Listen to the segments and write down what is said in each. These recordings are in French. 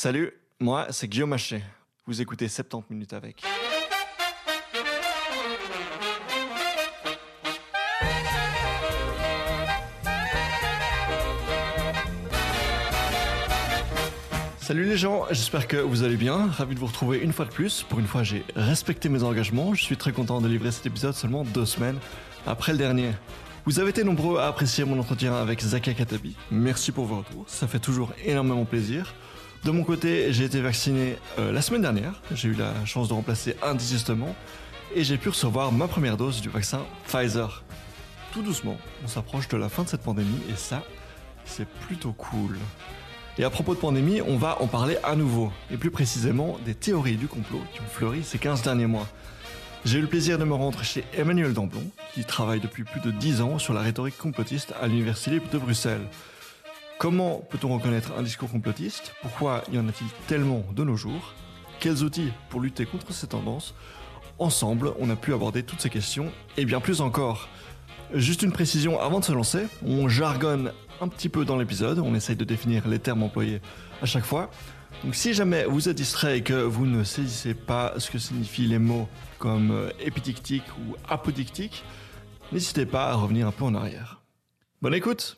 Salut, moi c'est Guillaume Haché. Vous écoutez 70 minutes avec. Salut les gens, j'espère que vous allez bien. Ravi de vous retrouver une fois de plus. Pour une fois, j'ai respecté mes engagements. Je suis très content de livrer cet épisode seulement deux semaines après le dernier. Vous avez été nombreux à apprécier mon entretien avec Zaka Katabi. Merci pour vos retours, ça fait toujours énormément plaisir. De mon côté, j'ai été vacciné euh, la semaine dernière. J'ai eu la chance de remplacer indigestement et j'ai pu recevoir ma première dose du vaccin Pfizer. Tout doucement, on s'approche de la fin de cette pandémie et ça, c'est plutôt cool. Et à propos de pandémie, on va en parler à nouveau, et plus précisément des théories du complot qui ont fleuri ces 15 derniers mois. J'ai eu le plaisir de me rendre chez Emmanuel Damblon, qui travaille depuis plus de 10 ans sur la rhétorique complotiste à l'Université de Bruxelles. Comment peut-on reconnaître un discours complotiste? Pourquoi y en a-t-il tellement de nos jours? Quels outils pour lutter contre ces tendances? Ensemble, on a pu aborder toutes ces questions et bien plus encore. Juste une précision avant de se lancer, on jargonne un petit peu dans l'épisode, on essaye de définir les termes employés à chaque fois. Donc si jamais vous êtes distrait et que vous ne saisissez pas ce que signifient les mots comme euh, épidictique ou apodictique, n'hésitez pas à revenir un peu en arrière. Bonne écoute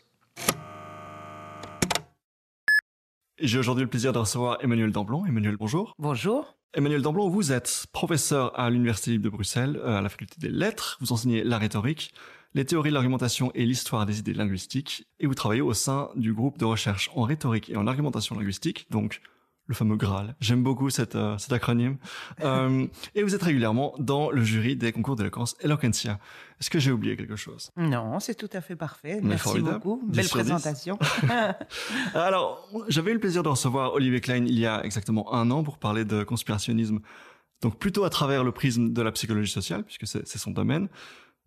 J'ai aujourd'hui le plaisir de recevoir Emmanuel Damblon. Emmanuel, bonjour. Bonjour. Emmanuel Damblon, vous êtes professeur à l'Université libre de Bruxelles, euh, à la faculté des lettres. Vous enseignez la rhétorique, les théories de l'argumentation et l'histoire des idées linguistiques. Et vous travaillez au sein du groupe de recherche en rhétorique et en argumentation linguistique, donc le fameux Graal. J'aime beaucoup cette, euh, cet acronyme. Euh, et vous êtes régulièrement dans le jury des concours d'éloquence Eloquentia. Est-ce que j'ai oublié quelque chose? Non, c'est tout à fait parfait. Merci beaucoup. Belle présentation. Alors, j'avais eu le plaisir de recevoir Olivier Klein il y a exactement un an pour parler de conspirationnisme. Donc plutôt à travers le prisme de la psychologie sociale, puisque c'est son domaine.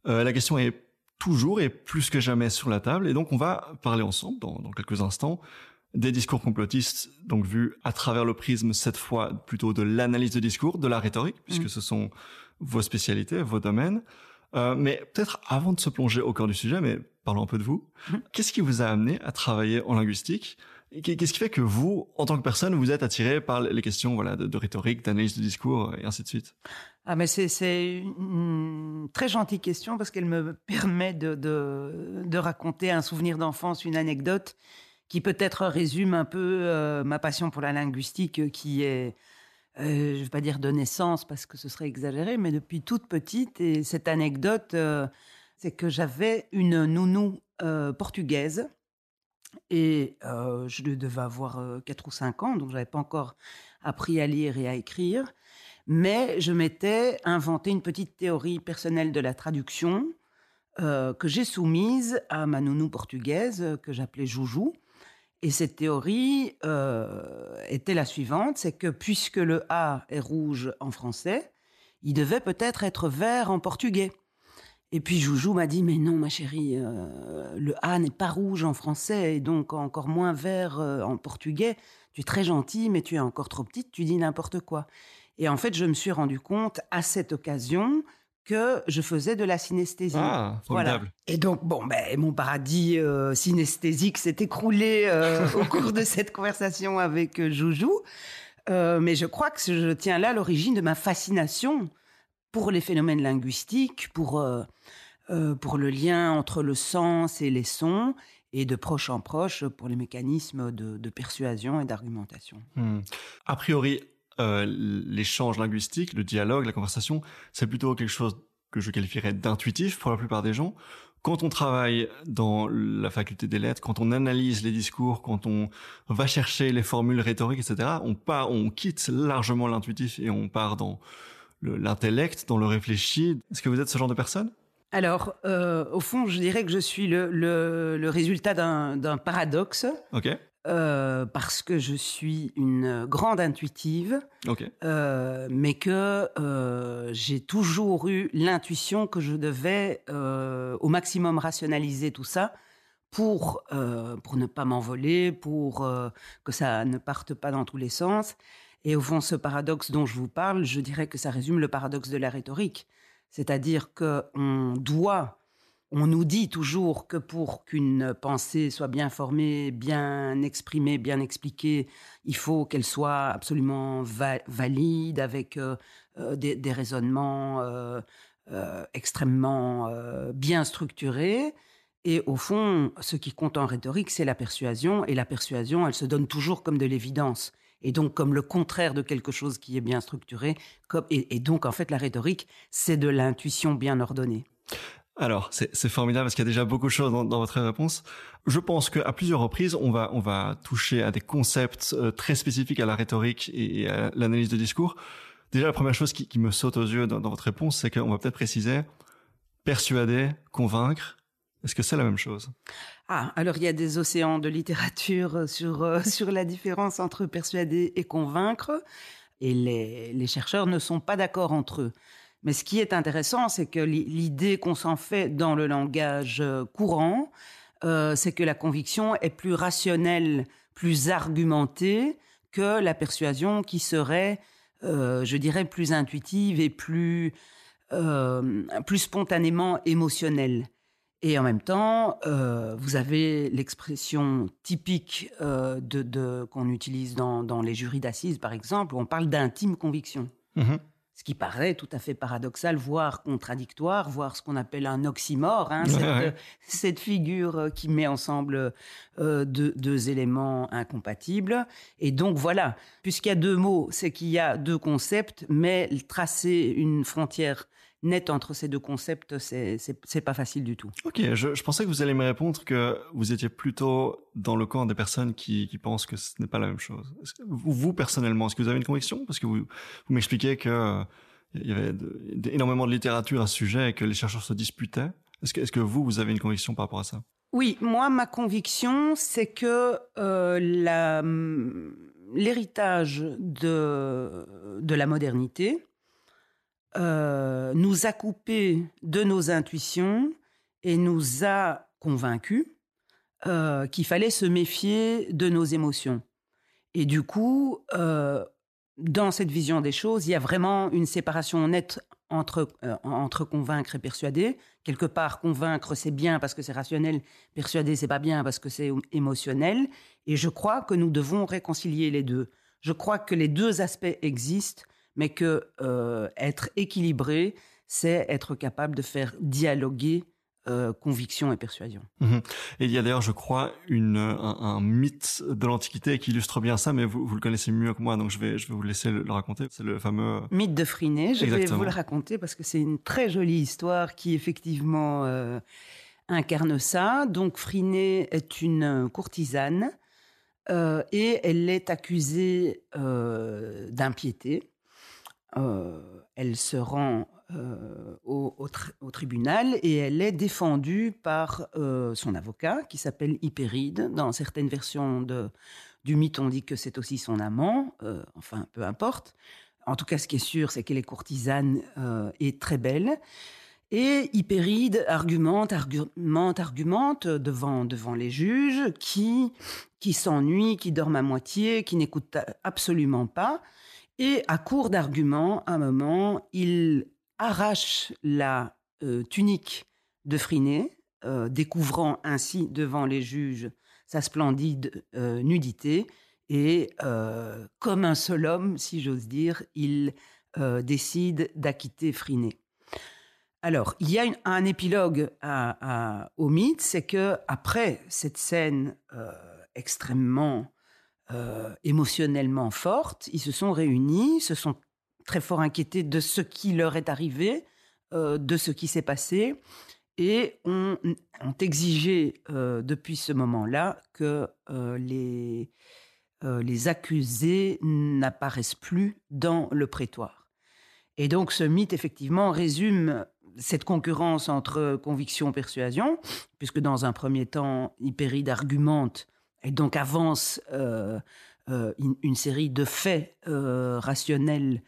Euh, la question est toujours et plus que jamais sur la table. Et donc, on va parler ensemble dans, dans quelques instants des discours complotistes, donc vus à travers le prisme cette fois plutôt de l'analyse de discours, de la rhétorique, puisque mm. ce sont vos spécialités, vos domaines. Euh, mais peut-être avant de se plonger au cœur du sujet, mais parlons un peu de vous. Mm. Qu'est-ce qui vous a amené à travailler en linguistique? Qu'est-ce qui fait que vous, en tant que personne, vous êtes attiré par les questions voilà, de, de rhétorique, d'analyse de discours et ainsi de suite? Ah mais c'est une très gentille question parce qu'elle me permet de, de, de raconter un souvenir d'enfance, une anecdote qui peut-être résume un peu euh, ma passion pour la linguistique euh, qui est, euh, je ne vais pas dire de naissance parce que ce serait exagéré, mais depuis toute petite. Et cette anecdote, c'est que j'avais une nounou portugaise et je devais avoir 4 ou 5 ans, donc je n'avais pas encore appris à lire et à écrire. Mais je m'étais inventé une petite théorie personnelle de la traduction que j'ai soumise à ma nounou portugaise que j'appelais Joujou. Et cette théorie était la suivante, c'est que puisque le A est rouge en français, il devait peut-être être vert en portugais. Et puis Joujou m'a dit mais non ma chérie, le A n'est pas rouge en français et donc encore moins vert en portugais. Tu es très gentille mais tu es encore trop petite, tu dis n'importe quoi. Et en fait, je me suis rendu compte à cette occasion que je faisais de la synesthésie. Ah, formidable. Et donc, bon, ben, mon paradis euh, synesthésique s'est écroulé euh, au cours de cette conversation avec euh, Joujou. mais je crois que je tiens là l'origine de ma fascination pour les phénomènes linguistiques, pour, pour le lien entre le sens et les sons, et de proche en proche pour les mécanismes de, persuasion et d'argumentation. Hmm. A priori, euh, l'échange linguistique, le dialogue, la conversation, c'est plutôt quelque chose que je qualifierais d'intuitif pour la plupart des gens. Quand on travaille dans la faculté des lettres, quand on analyse les discours, quand on va chercher les formules rhétoriques, etc., on part, on quitte largement l'intuitif et on part dans l'intellect, dans le réfléchi. Est-ce que vous êtes ce genre de personne? Alors, euh, au fond, je dirais que je suis le, le, le résultat d'un paradoxe. Euh, parce que je suis une grande intuitive, euh, mais que euh, j'ai toujours eu l'intuition que je devais au maximum rationaliser tout ça pour, pour ne pas m'envoler, pour que ça ne parte pas dans tous les sens. Et au fond, ce paradoxe dont je vous parle, je dirais que ça résume le paradoxe de la rhétorique. C'est-à-dire qu'on doit on nous dit toujours que pour qu'une pensée soit bien formée, bien exprimée, bien expliquée, il faut qu'elle soit absolument valide, avec euh, euh, des, raisonnements euh, extrêmement bien structurés. Et au fond, ce qui compte en rhétorique, c'est la persuasion. Et la persuasion, elle se donne toujours comme de l'évidence. Et donc comme le contraire de quelque chose qui est bien structuré. et donc, en fait, la rhétorique, c'est de l'intuition bien ordonnée. Alors, c'est formidable parce qu'il y a déjà beaucoup de choses dans, votre réponse. Je pense qu'à plusieurs reprises, on va, on va toucher à des concepts euh, très spécifiques à la rhétorique et à l'analyse de discours. Déjà, la première chose qui, me saute aux yeux dans, votre réponse, c'est qu'on va peut-être préciser persuader, convaincre. Est-ce que c'est la même chose? Ah, alors il y a des océans de littérature sur, euh, sur la différence entre persuader et convaincre. Et les, les chercheurs ne sont pas d'accord entre eux. Mais ce qui est intéressant, c'est que l'idée qu'on s'en fait dans le langage euh, courant, euh, c'est que la conviction est plus rationnelle, plus argumentée que la persuasion qui serait, euh, je dirais, plus intuitive et plus, plus spontanément émotionnelle. Et en même temps, vous avez l'expression typique qu'on utilise dans, les jurys d'assises, par exemple, où on parle d'intime conviction. Mmh ce qui paraît tout à fait paradoxal, voire contradictoire, voire ce qu'on appelle un oxymore, hein, cette, figure euh, qui met ensemble euh, deux, éléments incompatibles. Et donc voilà, puisqu'il y a deux mots, c'est qu'il y a deux concepts, mais tracer une frontière nette entre ces deux concepts, c'est pas facile du tout. Ok, je, pensais que vous alliez me répondre que vous étiez plutôt dans le camp des personnes qui, pensent que ce n'est pas la même chose. vous, personnellement, est-ce que vous avez une conviction? Parce que vous, vous m'expliquez que euh, il y avait énormément de littérature à ce sujet et que les chercheurs se disputaient. Est-ce que, est que vous, vous avez une conviction par rapport à ça? Oui, moi, ma conviction, c'est que euh, l'héritage de, de la modernité, euh, nous a coupé de nos intuitions et nous a convaincus euh, qu'il fallait se méfier de nos émotions. Et du coup, euh, dans cette vision des choses, il y a vraiment une séparation nette entre, entre convaincre et persuader. Quelque part, convaincre, c'est bien parce que c'est rationnel, persuader, c'est pas bien parce que c'est émotionnel. Et je crois que nous devons réconcilier les deux. Je crois que les deux aspects existent mais que euh, être équilibré, c'est être capable de faire dialoguer euh, conviction et persuasion. Mhm. Et il y a d'ailleurs, je crois, une, un, mythe de l'Antiquité qui illustre bien ça, mais vous, vous, le connaissez mieux que moi, donc je vais, je vais vous laisser le, raconter. C'est le fameux... Euh, mythe de Phryné, je vais vous le raconter parce que c'est une très jolie histoire qui effectivement incarne ça. Donc Phryné est une courtisane et elle est accusée d'impiété. Euh, elle se rend euh, au, tribunal et elle est défendue par euh, son avocat qui s'appelle Hypéride. Dans certaines versions de, du mythe, on dit que c'est aussi son amant, enfin peu importe. En tout cas, ce qui est sûr, c'est qu'elle est courtisane et très belle. Et Hypéride argumente, argumente, argumente devant, devant les juges qui, qui s'ennuient, qui dorment à moitié, qui n'écoutent absolument pas. Et à court d'arguments, à un moment, il arrache la euh, tunique de Phryné, euh, découvrant ainsi devant les juges sa splendide euh, nudité. Et comme un seul homme, si j'ose dire, il décide d'acquitter Phryné. Alors, il y a un épilogue au mythe, c'est que après cette scène extrêmement euh, émotionnellement fortes. Ils se sont réunis, se sont très fort inquiétés de ce qui leur est arrivé, euh, de ce qui s'est passé, et ont, exigé euh, depuis ce moment-là que les, les accusés n'apparaissent plus dans le prétoire. Et donc ce mythe, effectivement, résume cette concurrence entre conviction et persuasion, puisque dans un premier temps, Hypéride argumente et donc avance euh, euh, une, série de faits euh, rationnels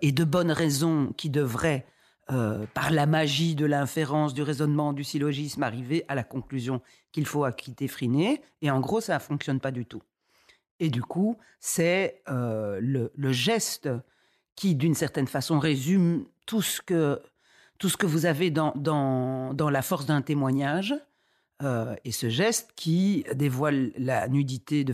et de bonnes raisons qui devraient, par la magie de l'inférence, du raisonnement, du syllogisme, arriver à la conclusion qu'il faut acquitter Friné. Et en gros, ça ne fonctionne pas du tout. Et du coup, c'est le, le, geste qui, d'une certaine façon, résume tout ce que tout ce que vous avez dans, dans, dans la force d'un témoignage, euh, et ce geste qui dévoile la nudité de,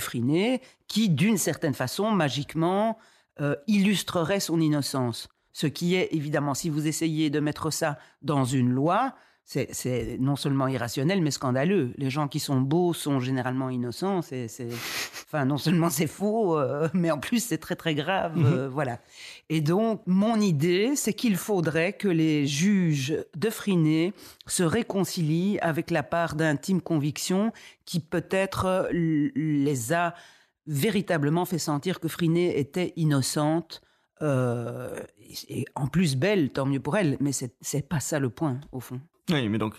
Friné, qui d'une certaine façon, magiquement, euh, illustrerait son innocence. Ce qui est évidemment, si vous essayez de mettre ça dans une loi, c'est non seulement irrationnel, mais scandaleux. Les gens qui sont beaux sont généralement innocents. C'est, enfin, non seulement c'est faux, euh, mais en plus c'est très très grave. Mhm. Euh, voilà. Et donc, mon idée, c'est qu'il faudrait que les juges de Friné se réconcilient avec la part d'intime conviction qui peut-être les a véritablement fait sentir que Friné était innocente. Euh, et en plus belle, tant mieux pour elle, mais c'est pas ça le point, au fond. Oui, mais donc,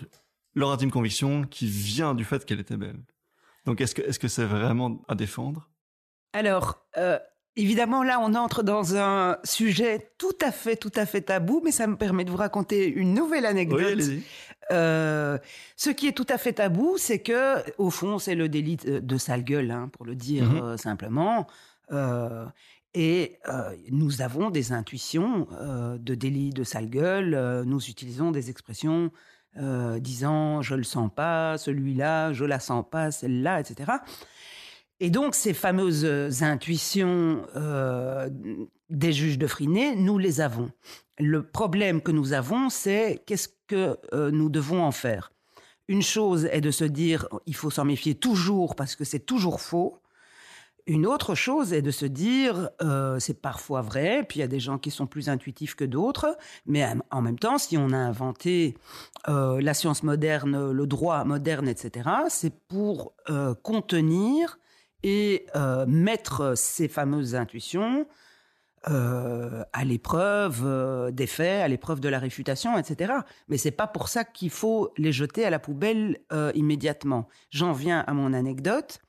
leur intime conviction qui vient du fait qu'elle était belle. Donc, est-ce que c'est vraiment à défendre? Alors, euh, évidemment, là, on entre dans un sujet tout à fait, tout à fait tabou, mais ça me permet de vous raconter une nouvelle anecdote. Oui, allez-y. Euh, ce qui est tout à fait tabou, c'est que, au fond, c'est le délit de sale gueule, hein, pour le dire mhm. euh, simplement. et nous avons des intuitions de délit de sale gueule. nous utilisons des expressions euh, disant je le sens pas, celui-là, je la sens pas, celle-là, etc. Et donc ces fameuses intuitions euh, des juges de Friné, nous les avons. Le problème que nous avons, c'est qu'est-ce que euh, nous devons en faire? Une chose est de se dire il faut s'en méfier toujours parce que c'est toujours faux. Une autre chose est de se dire, euh, c'est parfois vrai, puis il y a des gens qui sont plus intuitifs que d'autres, mais en même temps, si on a inventé euh, la science moderne, le droit moderne, etc., c'est pour euh, contenir et mettre ces fameuses intuitions à l'épreuve des faits, à l'épreuve de la réfutation, etc. Mais c'est pas pour ça qu'il faut les jeter à la poubelle immédiatement. J'en viens à mon anecdote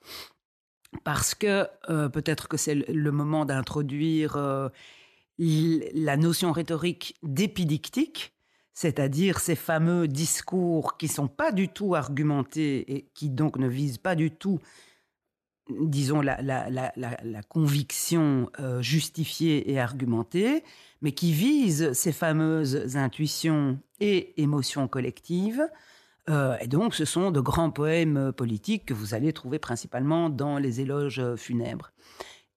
parce que euh, peut-être que c'est le moment d'introduire euh, la notion rhétorique d'épidictique, c'est-à-dire ces fameux discours qui sont pas du tout argumentés et qui donc ne visent pas du tout, disons, la, conviction euh, justifiée et argumentée, mais qui visent ces fameuses intuitions et émotions collectives euh, et donc, ce sont de grands poèmes euh, politiques que vous allez trouver principalement dans les éloges euh, funèbres,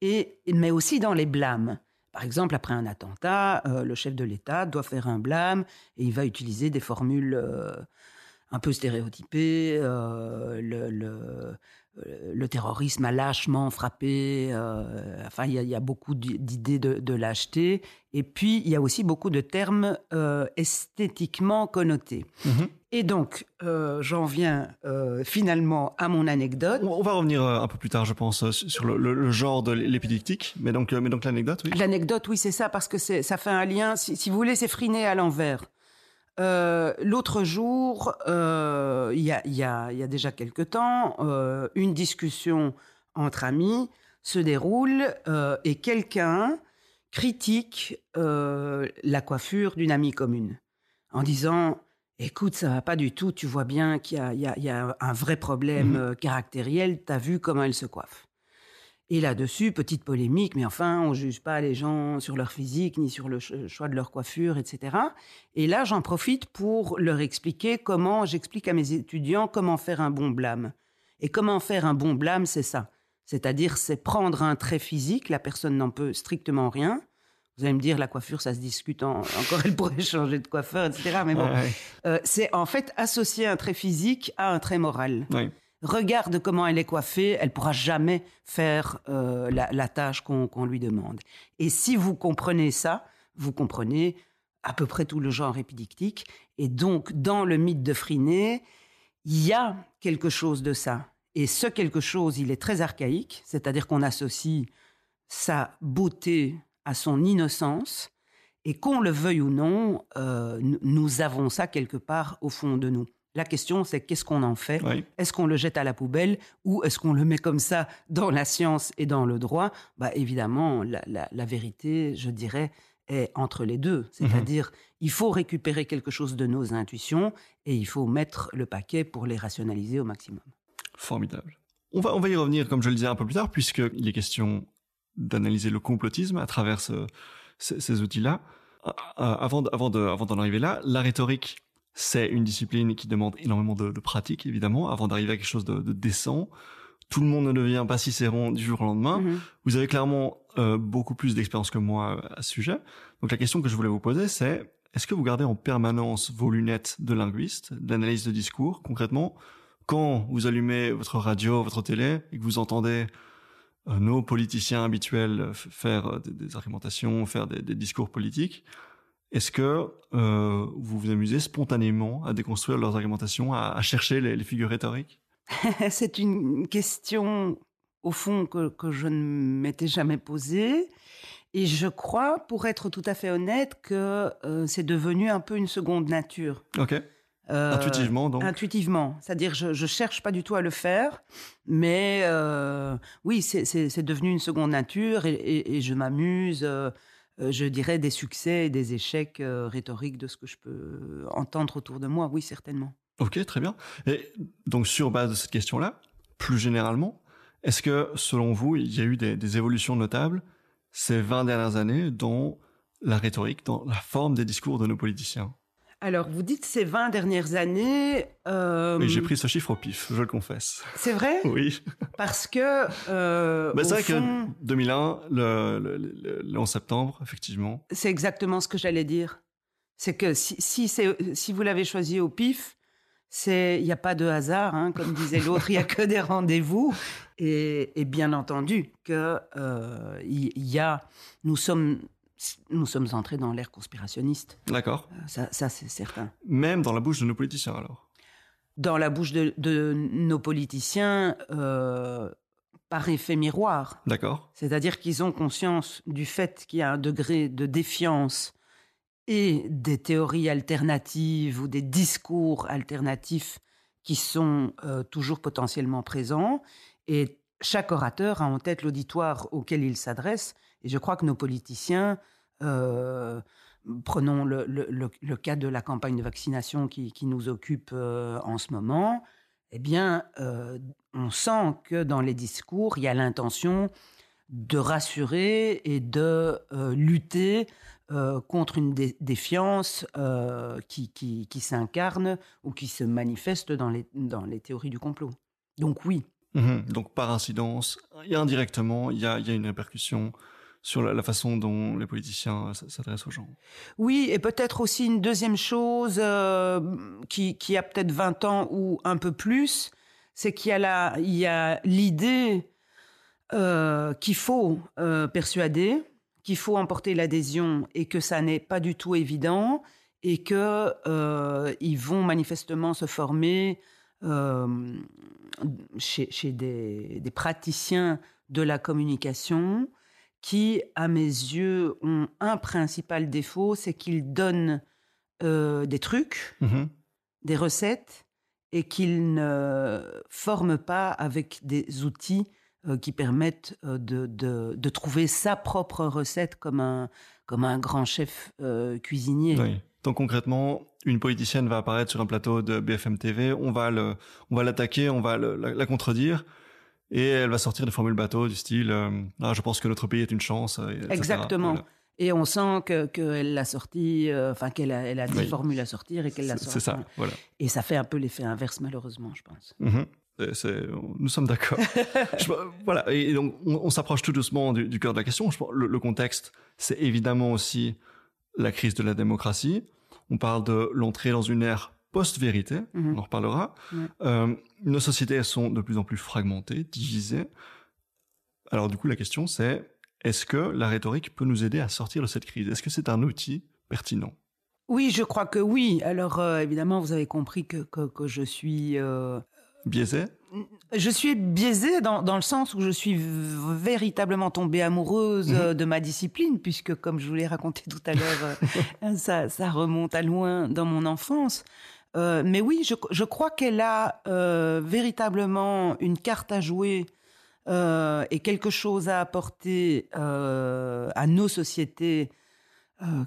et, mais aussi dans les blâmes. Par exemple, après un attentat, le chef de l'État doit faire un blâme et il va utiliser des formules un peu stéréotypées. le, terrorisme a lâchement frappé. Enfin, il y, a beaucoup d'idées de, lâcheté. Et puis, il y a aussi beaucoup de termes esthétiquement connotés. Mhm. Et donc, euh, j'en viens finalement à mon anecdote. On va revenir un peu plus tard, je pense, sur le, genre de l'épidictique. Mais donc, mais donc l'anecdote, oui. L'anecdote, oui, c'est ça, parce que ça fait un lien. Si, si vous voulez, c'est friné à l'envers. Euh, l'autre jour, euh, il y, a, déjà quelque temps, euh, une discussion entre amis se déroule et quelqu'un critique la coiffure d'une amie commune en disant Écoute, ça va pas du tout, tu vois bien qu'il y, a un vrai problème mmh caractériel, t'as vu comment elle se coiffe. Et là-dessus, petite polémique, mais enfin, on juge pas les gens sur leur physique ni sur le choix de leur coiffure, etc. Et là, j'en profite pour leur expliquer comment, j'explique à mes étudiants comment faire un bon blâme. Et comment faire un bon blâme, c'est ça. C'est-à-dire, c'est prendre un trait physique, la personne n'en peut strictement rien. Vous allez me dire, la coiffure, ça se discute encore, elle pourrait changer de coiffeur, etc. Mais bon, euh, c'est en fait associer un trait physique à un trait moral. Oui regarde comment elle est coiffée, elle pourra jamais faire euh, la, tâche qu'on lui demande. Et si vous comprenez ça, vous comprenez à peu près tout le genre épidictique. Et donc, dans le mythe de Friné, il y a quelque chose de ça. Et ce quelque chose, il est très archaïque, c'est-à-dire qu'on associe sa beauté à son innocence, et qu'on le veuille ou non, euh, nous avons ça quelque part au fond de nous. La question, c'est qu'est-ce qu'on en fait? Est-ce qu'on le jette à la poubelle ou est-ce qu'on le met comme ça dans la science et dans le droit? Bah, Évidemment, la, vérité, je dirais, est entre les deux. C'est-à-dire, il faut récupérer quelque chose de nos intuitions et il faut mettre le paquet pour les rationaliser au maximum. Formidable. On va, on va y revenir, comme je le disais un peu plus tard, puisqu'il est question d'analyser le complotisme à travers ces outils-là. avant, avant, de, avant d'en arriver là, la rhétorique, c'est une discipline qui demande énormément de, de pratique, évidemment, avant d'arriver à quelque chose de, de, décent. Tout le monde ne devient pas Cicéron du jour au lendemain. Mm-hmm. Vous avez clairement euh, beaucoup plus d'expérience que moi à ce sujet. Donc la question que je voulais vous poser, c'est est-ce que vous gardez en permanence vos lunettes de linguiste, d'analyse de discours? Concrètement, quand vous allumez votre radio, votre télé, et que vous entendez euh, nos politiciens habituels faire euh, des, argumentations, faire des, discours politiques, est-ce que euh, vous vous amusez spontanément à déconstruire leurs argumentations, à, chercher les, figures rhétoriques? C'est une question, au fond, que, je ne m'étais jamais posée. Et je crois, pour être tout à fait honnête, que c'est devenu un peu une seconde nature. Ok. Euh, intuitivement, donc Intuitivement. C'est-à-dire, je ne cherche pas du tout à le faire, mais euh, oui, c'est devenu une seconde nature et, je m'amuse, euh, je dirais, des succès et des échecs rhétoriques de ce que je peux entendre autour de moi, oui, certainement. Ok, très bien. Et donc, sur base de cette question-là, plus généralement, est-ce que, selon vous, il y a eu des, des évolutions notables ces 20 dernières années dans la rhétorique, dans la forme des discours de nos politiciens? Alors, vous dites ces 20 dernières années. Euh... Oui, j'ai pris ce chiffre au pif, je le confesse. C'est vrai? Oui. Parce que. Euh, bah, c'est vrai que 2001, le, le, 11 septembre, effectivement. C'est exactement ce que j'allais dire. C'est que si, si, si vous l'avez choisi au pif, il n'y a pas de hasard, hein, comme disait l'autre, il n'y a que des rendez-vous. Et, et, bien entendu que euh, y a, nous sommes nous sommes entrés dans l'ère conspirationniste. D'accord. Euh, ça, c'est certain. Même dans la bouche de nos politiciens, alors? Dans la bouche de, nos politiciens, euh, par effet miroir. D'accord. C'est-à-dire qu'ils ont conscience du fait qu'il y a un degré de défiance et des théories alternatives ou des discours alternatifs qui sont euh, toujours potentiellement présents. Et chaque orateur a en tête l'auditoire auquel il s'adresse et je crois que nos politiciens, euh, prenons le, cas de la campagne de vaccination qui, nous occupe euh, en ce moment, eh bien, euh, on sent que dans les discours, il y a l'intention de rassurer et de lutter contre une défiance qui, s'incarne ou qui se manifeste dans les, théories du complot. Donc oui. Mmh Donc par incidence, indirectement, il y a une répercussion sur la, façon dont les politiciens euh, s'adressent aux gens. Oui, et peut-être aussi une deuxième chose euh, qui, a peut-être 20 ans ou un peu plus, c'est qu'il y a l'idée euh, qu'il faut persuader, qu'il faut emporter l'adhésion et que ça n'est pas du tout évident et que vont manifestement se former chez, des, praticiens de la communication qui, à mes yeux, ont un principal défaut, c'est qu'ils donnent euh, des trucs, mmh des recettes, et qu'ils ne forment pas avec des outils euh, qui permettent euh, de, de, trouver sa propre recette comme un, comme un grand chef cuisinier. Oui. Donc concrètement, une politicienne va apparaître sur un plateau de BFM TV, on va le, on va l'attaquer, on va la, contredire et elle va sortir des formules bateau du style euh, ah, je pense que notre pays est une chance. Exactement. Et on sent que qu'elle l'a sorti, euh, enfin qu'elle a, elle a des formules à sortir et qu'elle l'a sorti. C'est ça, voilà. Et ça fait un peu l'effet inverse malheureusement, je pense. Mm-hmm. nous sommes d'accord. voilà. Et donc on, s'approche tout doucement du, cœur de la question. le, le contexte, c'est évidemment aussi la crise de la démocratie. On parle de l'entrée dans une ère post-vérité, mhm. on en reparlera. Euh, nos sociétés elles sont de plus en plus fragmentées, divisées. Alors du coup, la question c'est, est-ce que la rhétorique peut nous aider à sortir de cette crise? Est-ce que c'est un outil pertinent? Oui, je crois que oui. Alors euh, évidemment, vous avez compris que, que, je suis... Euh, Biaisé je suis biaisée dans, dans, le sens où je suis véritablement tombée amoureuse mhm. de ma discipline, puisque comme je vous l'ai raconté tout à l'heure, ça, ça, remonte à loin dans mon enfance. Euh, mais oui, je, crois qu'elle a euh, véritablement une carte à jouer euh, et quelque chose à apporter à nos sociétés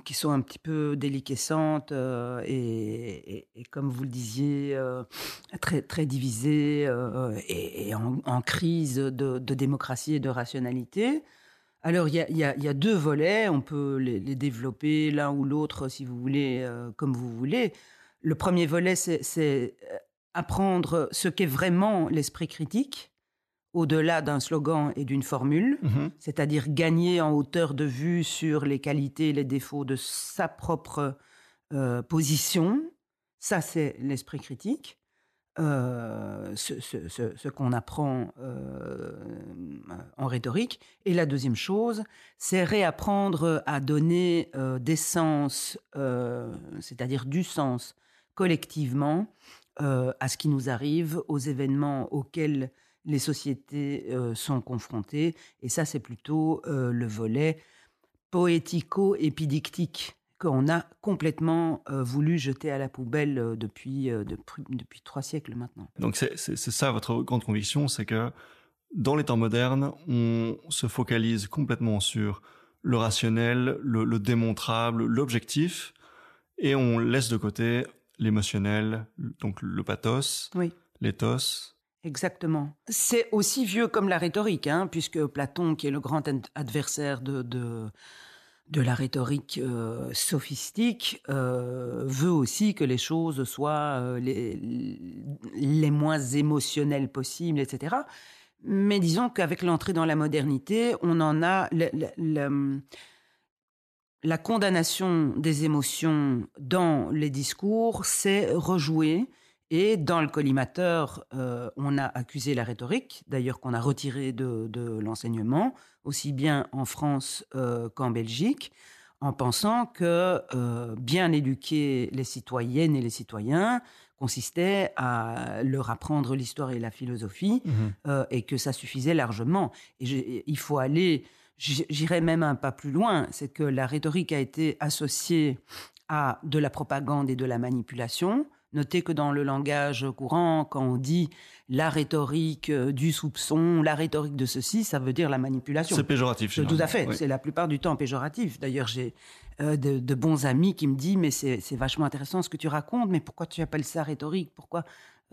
qui sont un petit peu déliquescentes et, comme vous le disiez, très, très divisées et, en, crise de, démocratie et de rationalité. alors, il y, a, deux volets. On peut les, développer l'un ou l'autre, si vous voulez, comme vous voulez. Le premier volet, c'est euh, apprendre ce qu'est vraiment l'esprit critique, au-delà d'un slogan et d'une formule, mhm. c'est-à-dire gagner en hauteur de vue sur les qualités et les défauts de sa propre euh, position. Ça, c'est l'esprit critique. Euh, ce, qu'on apprend euh, en rhétorique. Et la deuxième chose, c'est réapprendre à donner euh, des sens, c'est-à-dire du sens collectivement à ce qui nous arrive, aux événements auxquels les sociétés sont confrontées. Et ça, c'est plutôt le volet poético-épidictique qu'on a complètement euh, voulu jeter à la poubelle euh, euh, depuis, depuis, trois siècles maintenant. Donc c'est ça votre grande conviction, c'est que dans les temps modernes, on se focalise complètement sur le rationnel, le, démontrable, l'objectif, et on laisse de côté l'émotionnel, donc le pathos, oui. l'éthos. Exactement. C'est aussi vieux comme la rhétorique, hein, puisque Platon, qui est le grand adversaire de, de de la rhétorique euh, sophistique euh, veut aussi que les choses soient euh, les, moins émotionnelles possibles, etc. Mais disons qu'avec l'entrée dans la modernité, on en a la condamnation des émotions dans les discours s'est rejouée et dans le collimateur, euh, on a accusé la rhétorique, d'ailleurs qu'on a retiré de, l'enseignement, aussi bien en France euh, qu'en Belgique, en pensant que euh, bien éduquer les citoyennes et les citoyens consistait à leur apprendre l'histoire et la philosophie, mmh et que ça suffisait largement. Et il faut aller, j'irai même un pas plus loin, c'est que la rhétorique a été associée à de la propagande et de la manipulation, Notez que dans le langage courant, quand on dit la rhétorique euh, du soupçon, la rhétorique de ceci, ça veut dire la manipulation. C'est péjoratif. Tout à fait. C'est la plupart du temps péjoratif. D'ailleurs, j'ai euh, de, bons amis qui me disent mais c'est vachement intéressant ce que tu racontes, mais pourquoi tu appelles ça rhétorique? Pourquoi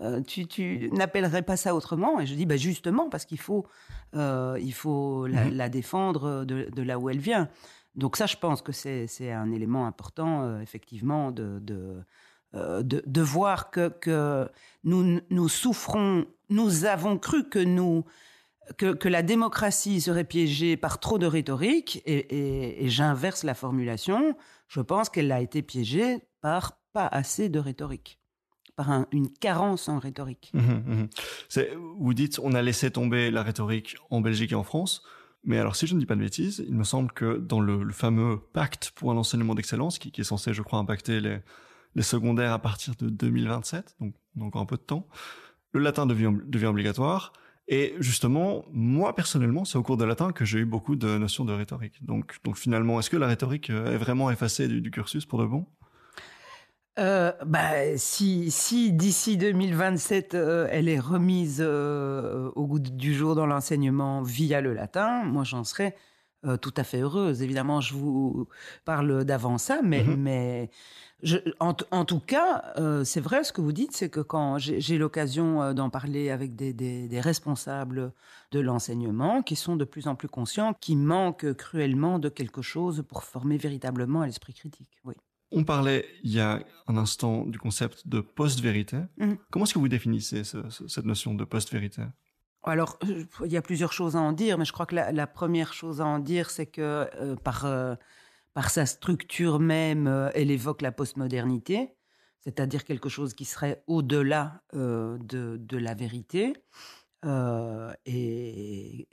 euh, tu, n'appellerais pas ça autrement Et je dis bah, justement parce qu'il faut, il faut la, mhm. défendre de, là où elle vient. Donc ça, je pense que c'est un élément important, effectivement, de euh, de, voir que, nous, nous souffrons, nous avons cru que nous que, la démocratie serait piégée par trop de rhétorique, et, j'inverse la formulation, je pense qu'elle a été piégée par pas assez de rhétorique, par une carence en rhétorique. Mmh mmh vous dites, on a laissé tomber la rhétorique en Belgique et en France, mais alors si je ne dis pas de bêtises, il me semble que dans le, fameux pacte pour un enseignement d'excellence, qui, est censé, je crois, impacter les, secondaires à partir de 2027, donc, encore un peu de temps. Le latin devient, obligatoire. Et justement, moi personnellement, c'est au cours de latin que j'ai eu beaucoup de notions de rhétorique. Donc, finalement, est-ce que la rhétorique euh, est vraiment effacée du, cursus pour de bon? Euh, bah, si, si d'ici 2027, euh, elle est remise au goût du jour dans l'enseignement via le latin, moi j'en serais tout à fait heureuse. Évidemment, je vous parle d'avant ça, mais, mm-hmm. mais en, tout cas, euh, c'est vrai ce que vous dites, c'est que quand j'ai l'occasion euh, d'en parler avec des, responsables de l'enseignement, qui sont de plus en plus conscients qu'il manque cruellement de quelque chose pour former véritablement à l'esprit critique. Oui. On parlait il y a un instant du concept de post-vérité. Mmh. Comment est-ce que vous définissez cette notion de post-vérité? Alors, euh, il y a plusieurs choses à en dire, mais je crois que la, première chose à en dire, c'est que par par sa structure même, euh, elle évoque la postmodernité, c'est-à-dire quelque chose qui serait au-delà euh, de, la vérité, euh, et,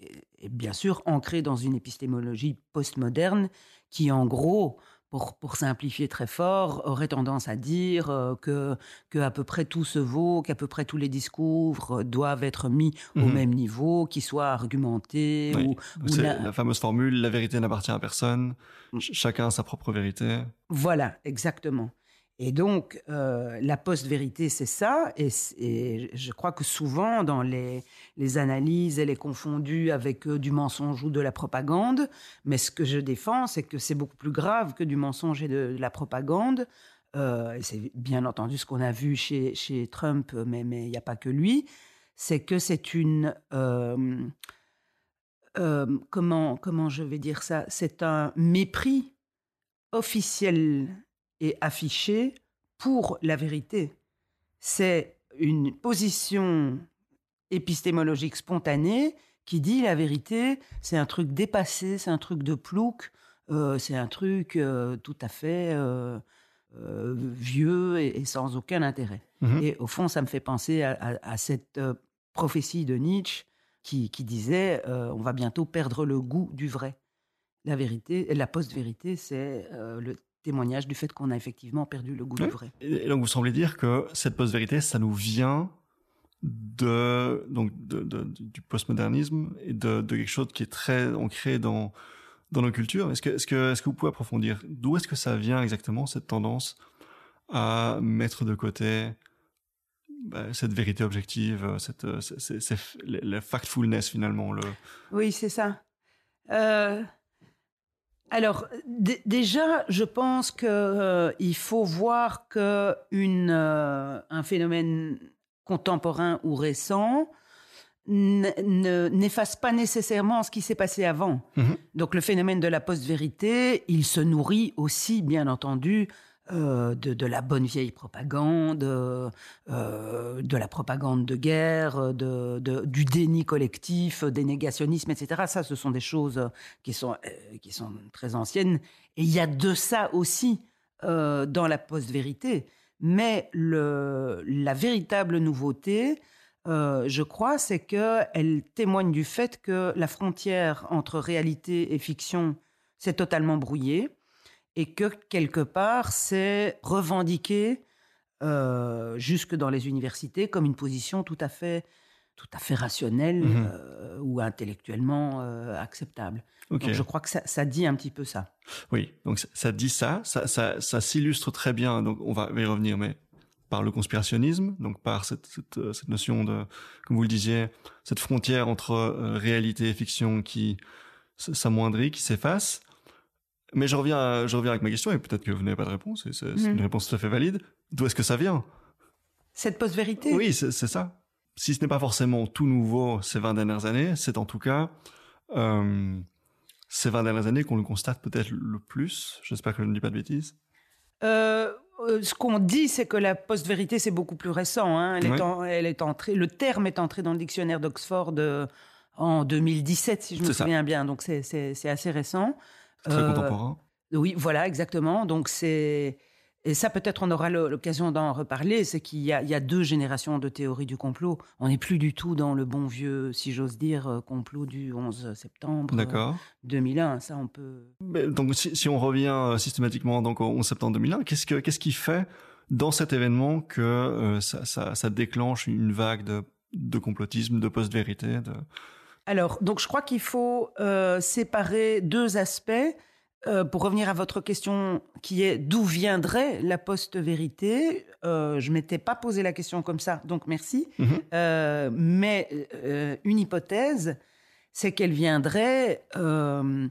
bien sûr ancré dans une épistémologie postmoderne qui, en gros, pour, simplifier très fort, aurait tendance à dire euh, que, que à peu près tout se vaut, qu'à peu près tous les discours doivent être mis au mhm. même niveau, qu'ils soient argumentés. Ou, la... fameuse formule la vérité n'appartient à personne, mm. chacun a sa propre vérité. Voilà, exactement. Et donc, euh, la post-vérité, c'est ça. Et, je crois que souvent, dans les, analyses, elle est confondue avec euh, du mensonge ou de la propagande. Mais ce que je défends, c'est que c'est beaucoup plus grave que du mensonge et de, la propagande. Euh, c'est bien entendu ce qu'on a vu chez, Trump, mais il n'y a pas que lui. C'est que c'est une euh, comment, comment je vais dire ça? C'est un mépris officiel et affiché pour la vérité. C'est une position épistémologique spontanée qui dit la vérité, c'est un truc dépassé, c'est un truc de plouc, euh, c'est un truc euh, tout à fait euh, vieux et, sans aucun intérêt. Mhm. Et au fond, ça me fait penser à, cette prophétie de Nietzsche qui, disait on va bientôt perdre le goût du vrai. La vérité, la post-vérité, c'est le témoignage du fait qu'on a effectivement perdu le goût du vrai. Et donc vous semblez dire que cette post-vérité, ça nous vient de donc du postmodernisme et de, quelque chose qui est très ancré dans dans nos cultures. Est-ce que est-ce que est-ce que vous pouvez approfondir d'où est-ce que ça vient exactement cette tendance à mettre de côté bah, cette vérité objective, cette, c'est, le factfulness finalement. Le... Oui, c'est ça. Euh, alors déjà, je pense qu'il euh, faut voir que une, euh, un phénomène contemporain ou récent n'efface pas nécessairement ce qui s'est passé avant. Mhm. Donc le phénomène de la post-vérité, il se nourrit aussi, bien entendu, euh, de, la bonne vieille propagande, euh, de la propagande de guerre, de, du déni collectif, des négationnismes, etc. Ça, ce sont des choses qui sont, euh, qui sont très anciennes. Et il y a de ça aussi dans la post-vérité. Mais la véritable nouveauté, je crois, c'est qu'elle témoigne du fait que la frontière entre réalité et fiction s'est totalement brouillée et que quelque part, c'est revendiqué euh, jusque dans les universités comme une position tout à fait, tout à fait rationnelle mmh euh, ou intellectuellement acceptable. Donc je crois que ça, dit un petit peu ça. Oui, donc ça, dit ça, ça, ça, s'illustre très bien, donc on va y revenir, mais par le conspirationnisme, donc par cette, cette, euh, notion de, comme vous le disiez, cette frontière entre euh, réalité et fiction qui s'amoindrit, qui s'efface. Mais je reviens, je reviens avec ma question, et peut-être que vous n'avez pas de réponse, et c'est une mhm. réponse tout à fait valide. D'où est-ce que ça vient? Cette post-vérité Oui, c'est ça. Si ce n'est pas forcément tout nouveau ces 20 dernières années, c'est en tout cas euh, ces 20 dernières années qu'on le constate peut-être le plus. J'espère que je ne dis pas de bêtises. Euh, euh, ce qu'on dit, c'est que la post-vérité, c'est beaucoup plus récent. Hein. Elle, est entrée, le terme est entré dans le dictionnaire d'Oxford euh, en 2017, si je me souviens bien. Donc c'est assez récent. Très contemporain. Oui, voilà, exactement. Donc c'est et ça, peut-être, on aura l'occasion d'en reparler, c'est qu'il y, a deux générations de théories du complot. On n'est plus du tout dans le bon vieux, si j'ose dire, euh, complot du 11 septembre 2001. Ça, on peut... donc, si, on revient euh, systématiquement donc, au 11 septembre 2001, qu'est-ce, que, qu'est-ce qui fait dans cet événement que euh, ça, déclenche une vague de, de complotisme, de post-vérité de... Alors, donc, je crois qu'il faut séparer deux aspects. Euh, pour revenir à votre question qui est d'où viendrait la post-vérité, euh, je m'étais pas posé la question comme ça, donc merci. Mhm. Euh, mais euh, une hypothèse, c'est qu'elle viendrait en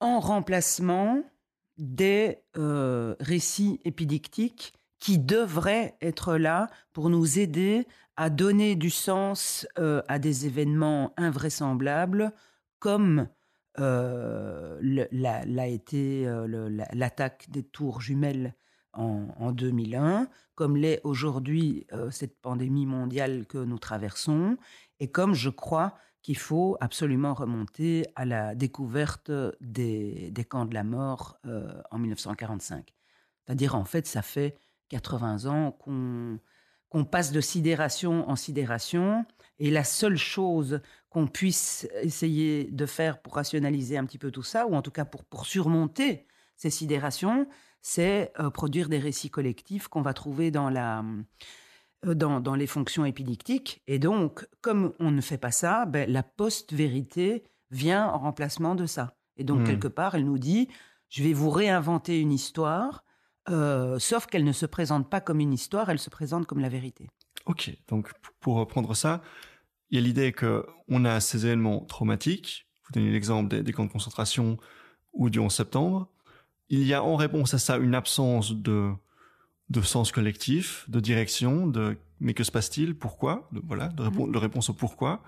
remplacement des récits épidictiques qui devraient être là pour nous aider à donner du sens à des événements invraisemblables comme euh, l'a été euh, l'attaque des tours jumelles en, 2001, comme l'est aujourd'hui euh, cette pandémie mondiale que nous traversons, et comme je crois qu'il faut absolument remonter à la découverte des, camps de la mort en 1945. C'est-à-dire, en fait, ça fait 80 ans qu'on qu'on passe de sidération en sidération. Et la seule chose qu'on puisse essayer de faire pour rationaliser un petit peu tout ça, ou en tout cas pour, pour surmonter ces sidérations, c'est euh, produire des récits collectifs qu'on va trouver dans, la, euh, dans, dans, les fonctions épidictiques. Et donc, comme on ne fait pas ça, ben, la post-vérité vient en remplacement de ça. Et donc, hmm. quelque part, elle nous dit, je vais vous réinventer une histoire euh, sauf qu'elle ne se présente pas comme une histoire, elle se présente comme la vérité. Ok, donc pour reprendre ça, il y a l'idée que on a ces événements traumatiques. Vous donnez l'exemple des, camps de concentration ou du 11 septembre. Il y a en réponse à ça une absence de de sens collectif, de direction, de mais que se passe-t-il, pourquoi, de, voilà, de, réponse au pourquoi.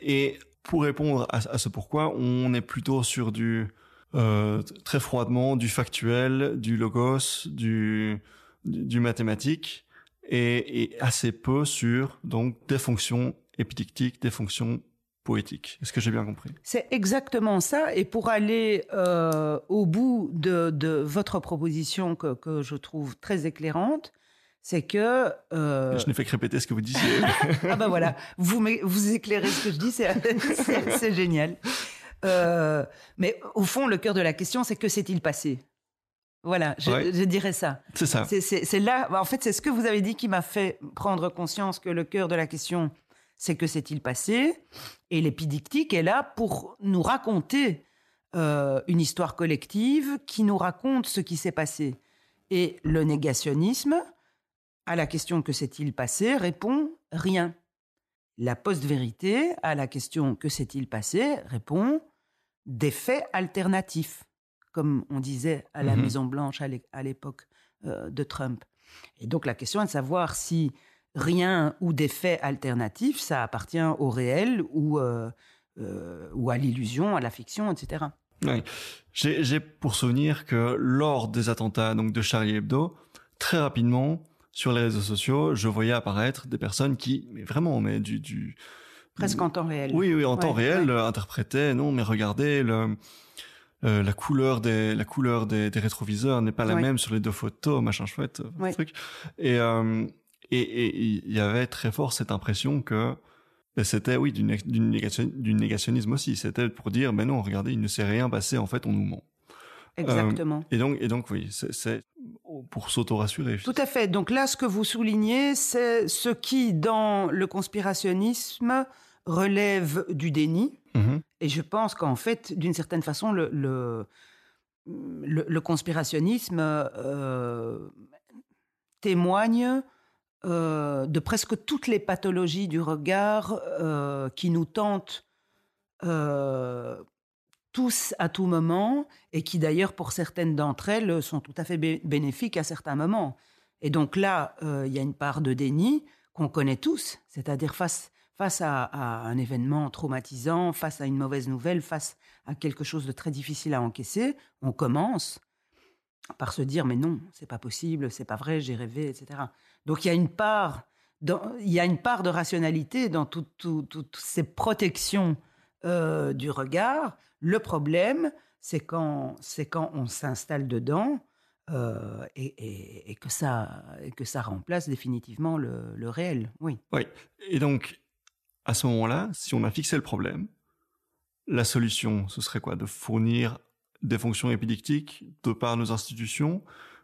Et pour répondre à, ce pourquoi, on est plutôt sur du euh, très froidement du factuel, du logos, du, du, mathématique, et, et, assez peu sur donc des fonctions épidictiques, des fonctions poétiques. Est-ce que j'ai bien compris? C'est exactement ça. Et pour aller euh, au bout de, de, votre proposition que, que, je trouve très éclairante, c'est que... Euh... Je n'ai fait que répéter ce que vous disiez. ah ben voilà, vous, vous éclairez ce que je dis, c'est génial. Euh, mais au fond, le cœur de la question, c'est que s'est-il passé? Voilà, je, dirais ça. C'est ça. C'est là, en fait, c'est ce que vous avez dit qui m'a fait prendre conscience que le cœur de la question, c'est que s'est-il passé? Et l'épidictique est là pour nous raconter euh, une histoire collective qui nous raconte ce qui s'est passé. Et le négationnisme, à la question que s'est-il passé, répond rien. La post-vérité, à la question que s'est-il passé, répond des faits alternatifs, comme on disait à la mhm. Maison-Blanche à l'époque euh, de Trump. Et donc la question est de savoir si rien ou des faits alternatifs, ça appartient au réel ou, euh, euh, ou à l'illusion, à la fiction, etc. Oui. J'ai pour souvenir que lors des attentats donc de Charlie Hebdo, très rapidement, sur les réseaux sociaux, je voyais apparaître des personnes qui, mais vraiment, mais du, du presque en temps réel. Oui, oui, en temps réel, interprétaient. Non, mais regardez le. Euh, la couleur des la couleur des, des rétroviseurs n'est pas la même sur les deux photos machin chouette truc euh, et et il y avait très fort cette impression que ben, c'était oui d'une d'une négation, négationnisme aussi c'était pour dire mais non regardez il ne s'est rien passé en fait on nous ment Exactement. et donc, et donc, oui, c'est pour s'auto-rassurer. Tout à fait. Donc là, ce que vous soulignez, c'est ce qui, dans le conspirationnisme, relève du déni. Mm-hmm. Et je pense qu'en fait, d'une certaine façon, le, le, le, conspirationnisme euh, témoigne euh, de presque toutes les pathologies du regard euh, qui nous tentent tous à tout moment et qui d'ailleurs pour certaines d'entre elles sont tout à fait bénéfiques à certains moments. Et donc là, il y a une part de déni qu'on connaît tous, c'est-à-dire face face à, un événement traumatisant, face à une mauvaise nouvelle, face à quelque chose de très difficile à encaisser, on commence par se dire mais non, c'est pas possible, c'est pas vrai, j'ai rêvé, etc. Donc il y a une part, il y a une part de rationalité dans toutes ces protections euh, du regard. Le problème, c'est quand, quand on s'installe dedans euh, et, que ça, que ça remplace définitivement le, le réel. Oui. Oui. Et donc, à ce moment-là, si on a fixé le problème, la solution, ce serait quoi? De fournir des fonctions épidictiques de par nos institutions,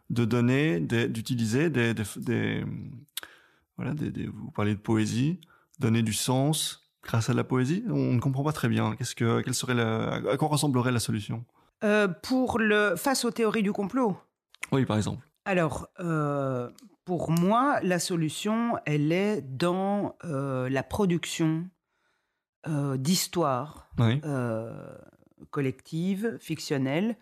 de donner, d'utiliser des, des, voilà, des, vous parlez de poésie, donner du sens grâce à la poésie. On ne comprend pas très bien. Qu'est-ce que, quelle serait la, à quoi ressemblerait la solution? Euh, Pour le face aux théories du complot? Oui, par exemple. Alors, euh, pour moi, la solution, elle est dans euh, la production d'histoires collectives, fictionnelles.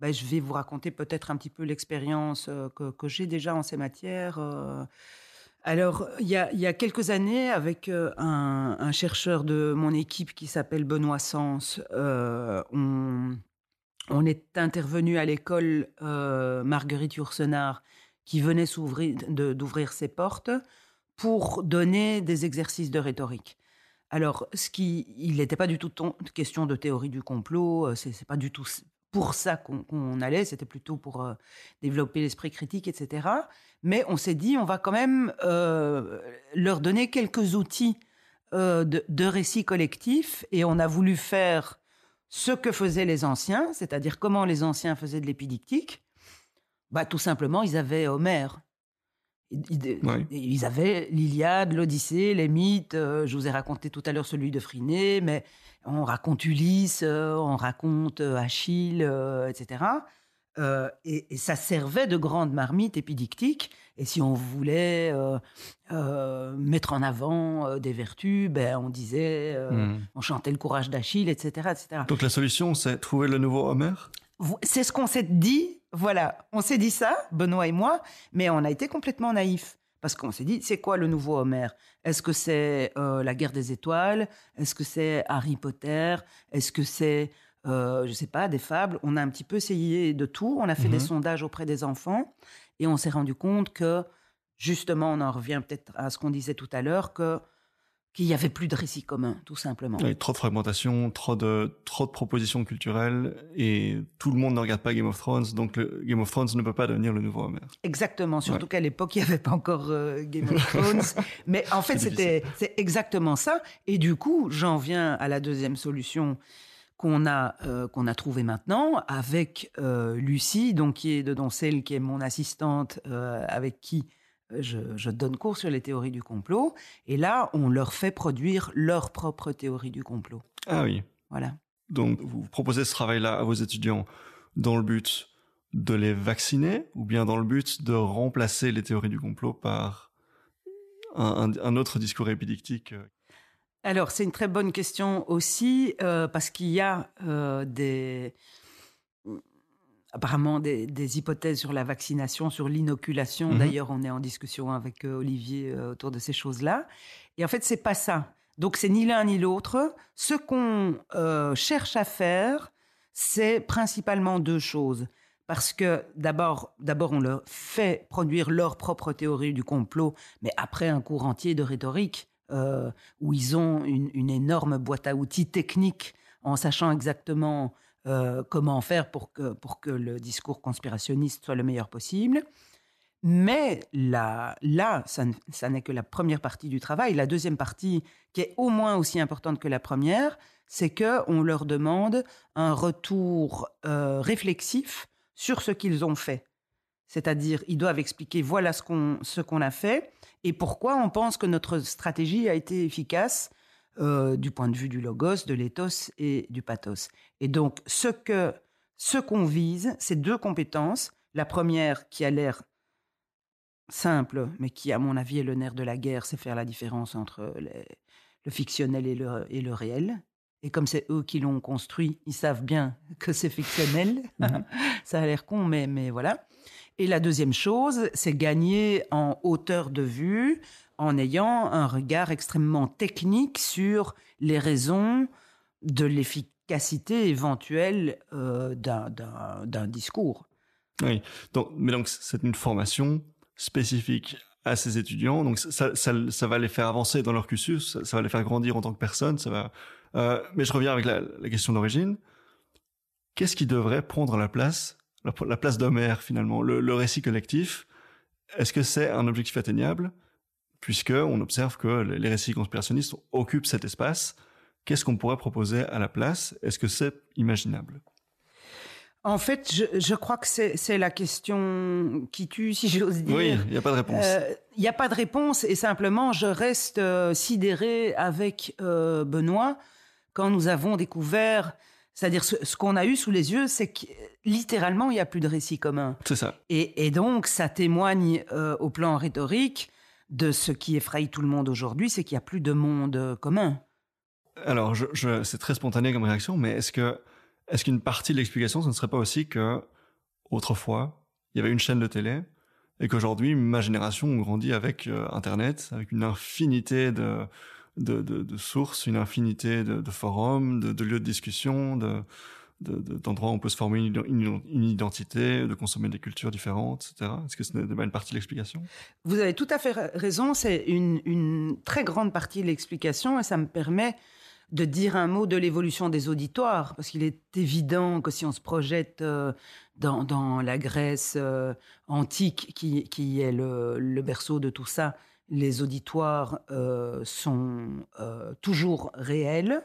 Ben, je vais vous raconter peut-être un petit peu l'expérience que, j'ai déjà en ces matières. Alors, il y, a, quelques années, avec un, un, chercheur de mon équipe qui s'appelle Benoît Sens, on, on est intervenu à l'école euh, Marguerite Yourcenar, qui venait d'ouvrir ses portes pour donner des exercices de rhétorique. Alors, ce qui, il n'était pas du tout question de théorie du complot, euh, c'est pas du tout pour ça qu'on allait, c'était plutôt pour euh, développer l'esprit critique, etc. Mais on s'est dit, on va quand même leur donner quelques outils de, de récit collectif, et on a voulu faire ce que faisaient les anciens, c'est-à-dire comment les anciens faisaient de l'épidictique, bah, tout simplement, ils avaient Homère. Ils, avaient l'Iliade, l'Odyssée, les mythes. Euh, je vous ai raconté tout à l'heure celui de Phryné, mais on raconte Ulysse, euh, on raconte euh, Achille, etc. Et, et, ça servait de grande marmite épidictique. Et si on voulait mettre en avant des vertus, ben, on disait, hmm. on chantait le courage d'Achille, etc., etc. Donc la solution, c'est trouver le nouveau Homère C'est ce qu'on s'est dit, voilà. On s'est dit ça, Benoît et moi, mais on a été complètement naïfs. Parce qu'on s'est dit, c'est quoi le nouveau Homer? Est-ce que c'est euh, la guerre des étoiles? Est-ce que c'est Harry Potter? Est-ce que c'est, euh, je ne sais pas, des fables? On a un petit peu essayé de tout. On a fait des mhm. sondages auprès des enfants et on s'est rendu compte que, justement, on en revient peut-être à ce qu'on disait tout à l'heure, que qu'il n'y avait plus de récit commun, tout simplement. Il y a trop de fragmentation, trop de, trop de propositions culturelles, et tout le monde ne regarde pas Game of Thrones, donc le, Game of Thrones ne peut pas devenir le nouveau Homer. Exactement, surtout qu'à l'époque, il n'y avait pas encore euh, Game of Thrones. Mais en fait, c'était c'est exactement ça. Et du coup, j'en viens à la deuxième solution qu'on a euh, qu'on a trouvé maintenant avec euh, Lucie, donc qui est dedans celle qui est mon assistante, avec qui je, donne cours sur les théories du complot, et là, on leur fait produire leur propre théorie du complot. Ah oui. Voilà. Donc, vous proposez ce travail-là à vos étudiants dans le but de les vacciner, ou bien dans le but de remplacer les théories du complot par un, autre discours épidictique euh? alors, c'est une très bonne question aussi, euh, parce qu'il y a euh, des, apparemment des, hypothèses sur la vaccination, sur l'inoculation. Mhm. D'ailleurs, on est en discussion avec euh, Olivier euh, autour de ces choses-là. Et en fait, c'est pas ça. Donc, c'est ni l'un ni l'autre. Ce qu'on euh, cherche à faire, c'est principalement deux choses. Parce que d'abord, d'abord, on leur fait produire leur propre théorie du complot, mais après un cours entier de rhétorique, où ils ont une, une, énorme boîte à outils technique en sachant exactement euh, comment faire pour que, pour que le discours conspirationniste soit le meilleur possible. Mais là, là ça, n'est que la première partie du travail. La deuxième partie, qui est au moins aussi importante que la première, c'est qu'on leur demande un retour euh, réflexif sur ce qu'ils ont fait. C'est-à-dire, ils doivent expliquer voilà ce qu'on, ce qu'on a fait et pourquoi on pense que notre stratégie a été efficace euh, du point de vue du logos, de l'éthos et du pathos. Et donc, ce que ce qu'on vise, c'est deux compétences. La première, qui a l'air simple, mais qui, à mon avis, est le nerf de la guerre, c'est faire la différence entre le fictionnel et le, et le réel. Et comme c'est eux qui l'ont construit, ils savent bien que c'est fictionnel. Mhm. Ça a l'air con, mais, mais voilà. Et la deuxième chose, c'est gagner en hauteur de vue, en ayant un regard extrêmement technique sur les raisons de l'efficacité éventuelle euh, d'un discours. Oui, donc, mais donc c'est une formation spécifique à ces étudiants, donc ça, ça, va les faire avancer dans leur cursus, ça, va les faire grandir en tant que personne, ça va. Euh, mais je reviens avec la, question d'origine. Qu'est-ce qui devrait prendre la place, la, place d'Homère finalement, le récit collectif Est-ce que c'est un objectif atteignable puisque on observe que les récits conspirationnistes occupent cet espace? Qu'est-ce qu'on pourrait proposer à la place? Est-ce que c'est imaginable? En fait, je, crois que c'est la question qui tue, si j'ose dire. Oui, il n'y a pas de réponse. Euh, il n'y a pas de réponse et simplement, je reste euh, sidéré avec euh, Benoît quand nous avons découvert, c'est-à-dire ce, qu'on a eu sous les yeux, c'est que littéralement, il n'y a plus de récit commun. C'est ça. Et, et, donc, ça témoigne au plan rhétorique de ce qui effraie tout le monde aujourd'hui, c'est qu'il n'y a plus de monde euh, commun. Alors, je, c'est très spontané comme réaction, mais est-ce que est-ce qu'une partie de l'explication, ce ne serait pas aussi que autrefois, il y avait une chaîne de télé et qu'aujourd'hui, ma génération grandit avec euh, Internet, avec une infinité de, de, sources, une infinité de, forums, de, lieux de discussion, de, d'endroits où on peut se former une, identité, de consommer des cultures différentes, etc. Est-ce que ce n'est pas une partie de l'explication? Vous avez tout à fait raison, c'est une, très grande partie de l'explication et ça me permet de dire un mot de l'évolution des auditoires, parce qu'il est évident que si on se projette euh, dans, la Grèce euh, antique, qui, est le, berceau de tout ça, les auditoires euh, sont toujours réels,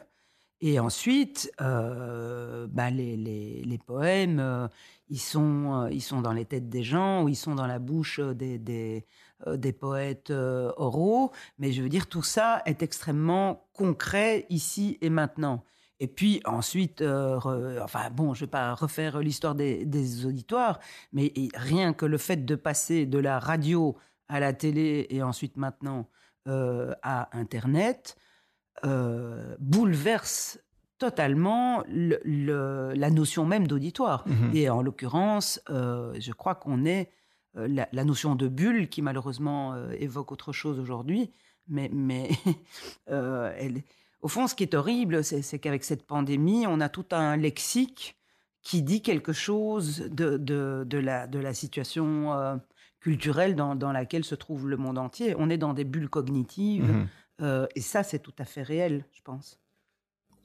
et ensuite, euh, bah, les, les, les, poèmes, euh, ils, sont, euh, ils sont dans les têtes des gens ou ils sont dans la bouche des, des, des poètes oraux. Mais je veux dire, tout ça est extrêmement concret ici et maintenant. Et puis ensuite, enfin bon, je ne vais pas refaire l'histoire des, des, auditoires, mais rien que le fait de passer de la radio à la télé et ensuite maintenant à Internet, euh, bouleverse totalement la notion même d'auditoire. Mhm. Et en l'occurrence, euh, je crois qu'on est la, notion de bulle qui malheureusement évoque autre chose aujourd'hui. Mais, mais au fond, ce qui est horrible, c'est qu'avec cette pandémie, on a tout un lexique qui dit quelque chose de, de, la, de la situation culturelle dans, dans, laquelle se trouve le monde entier. On est dans des bulles cognitives, mmh et ça, c'est tout à fait réel, je pense.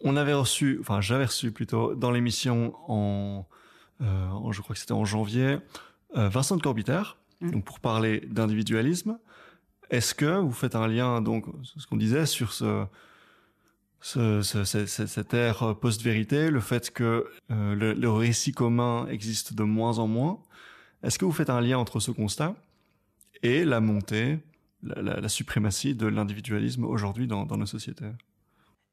On avait reçu, enfin j'avais reçu plutôt dans l'émission en, euh, je crois que c'était en janvier, euh, Vincent de mmh. donc pour parler d'individualisme. Est-ce que vous faites un lien, donc, ce qu'on disait sur ce, ce, ce, cette ère post-vérité, le fait que euh, le, récit commun existe de moins en moins. Est-ce que vous faites un lien entre ce constat et la montée, la, la, suprématie de l'individualisme aujourd'hui dans, dans nos sociétés?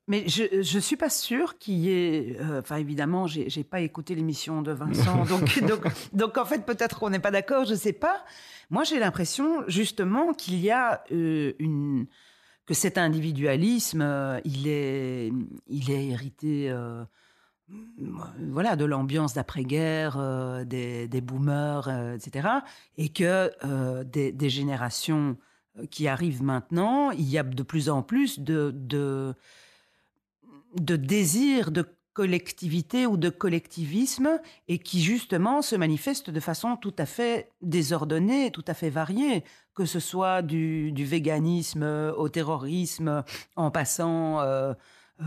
Mais je ne suis pas sûre qu'il y ait. Euh, enfin, évidemment, j'ai n'ai pas écouté l'émission de Vincent. donc, donc, donc, en fait, peut-être qu'on n'est pas d'accord, je ne sais pas. Moi, j'ai l'impression, justement, qu'il y a euh, une. que cet individualisme, euh, il, est, il est hérité. Voilà, de l'ambiance d'après-guerre, des, des, boomers, etc. Et que des, des, générations qui arrivent maintenant, il y a de plus en plus de, de de désir de collectivité ou de collectivisme et qui justement se manifeste de façon tout à fait désordonnée, tout à fait variée, que ce soit du, véganisme au terrorisme en passant euh,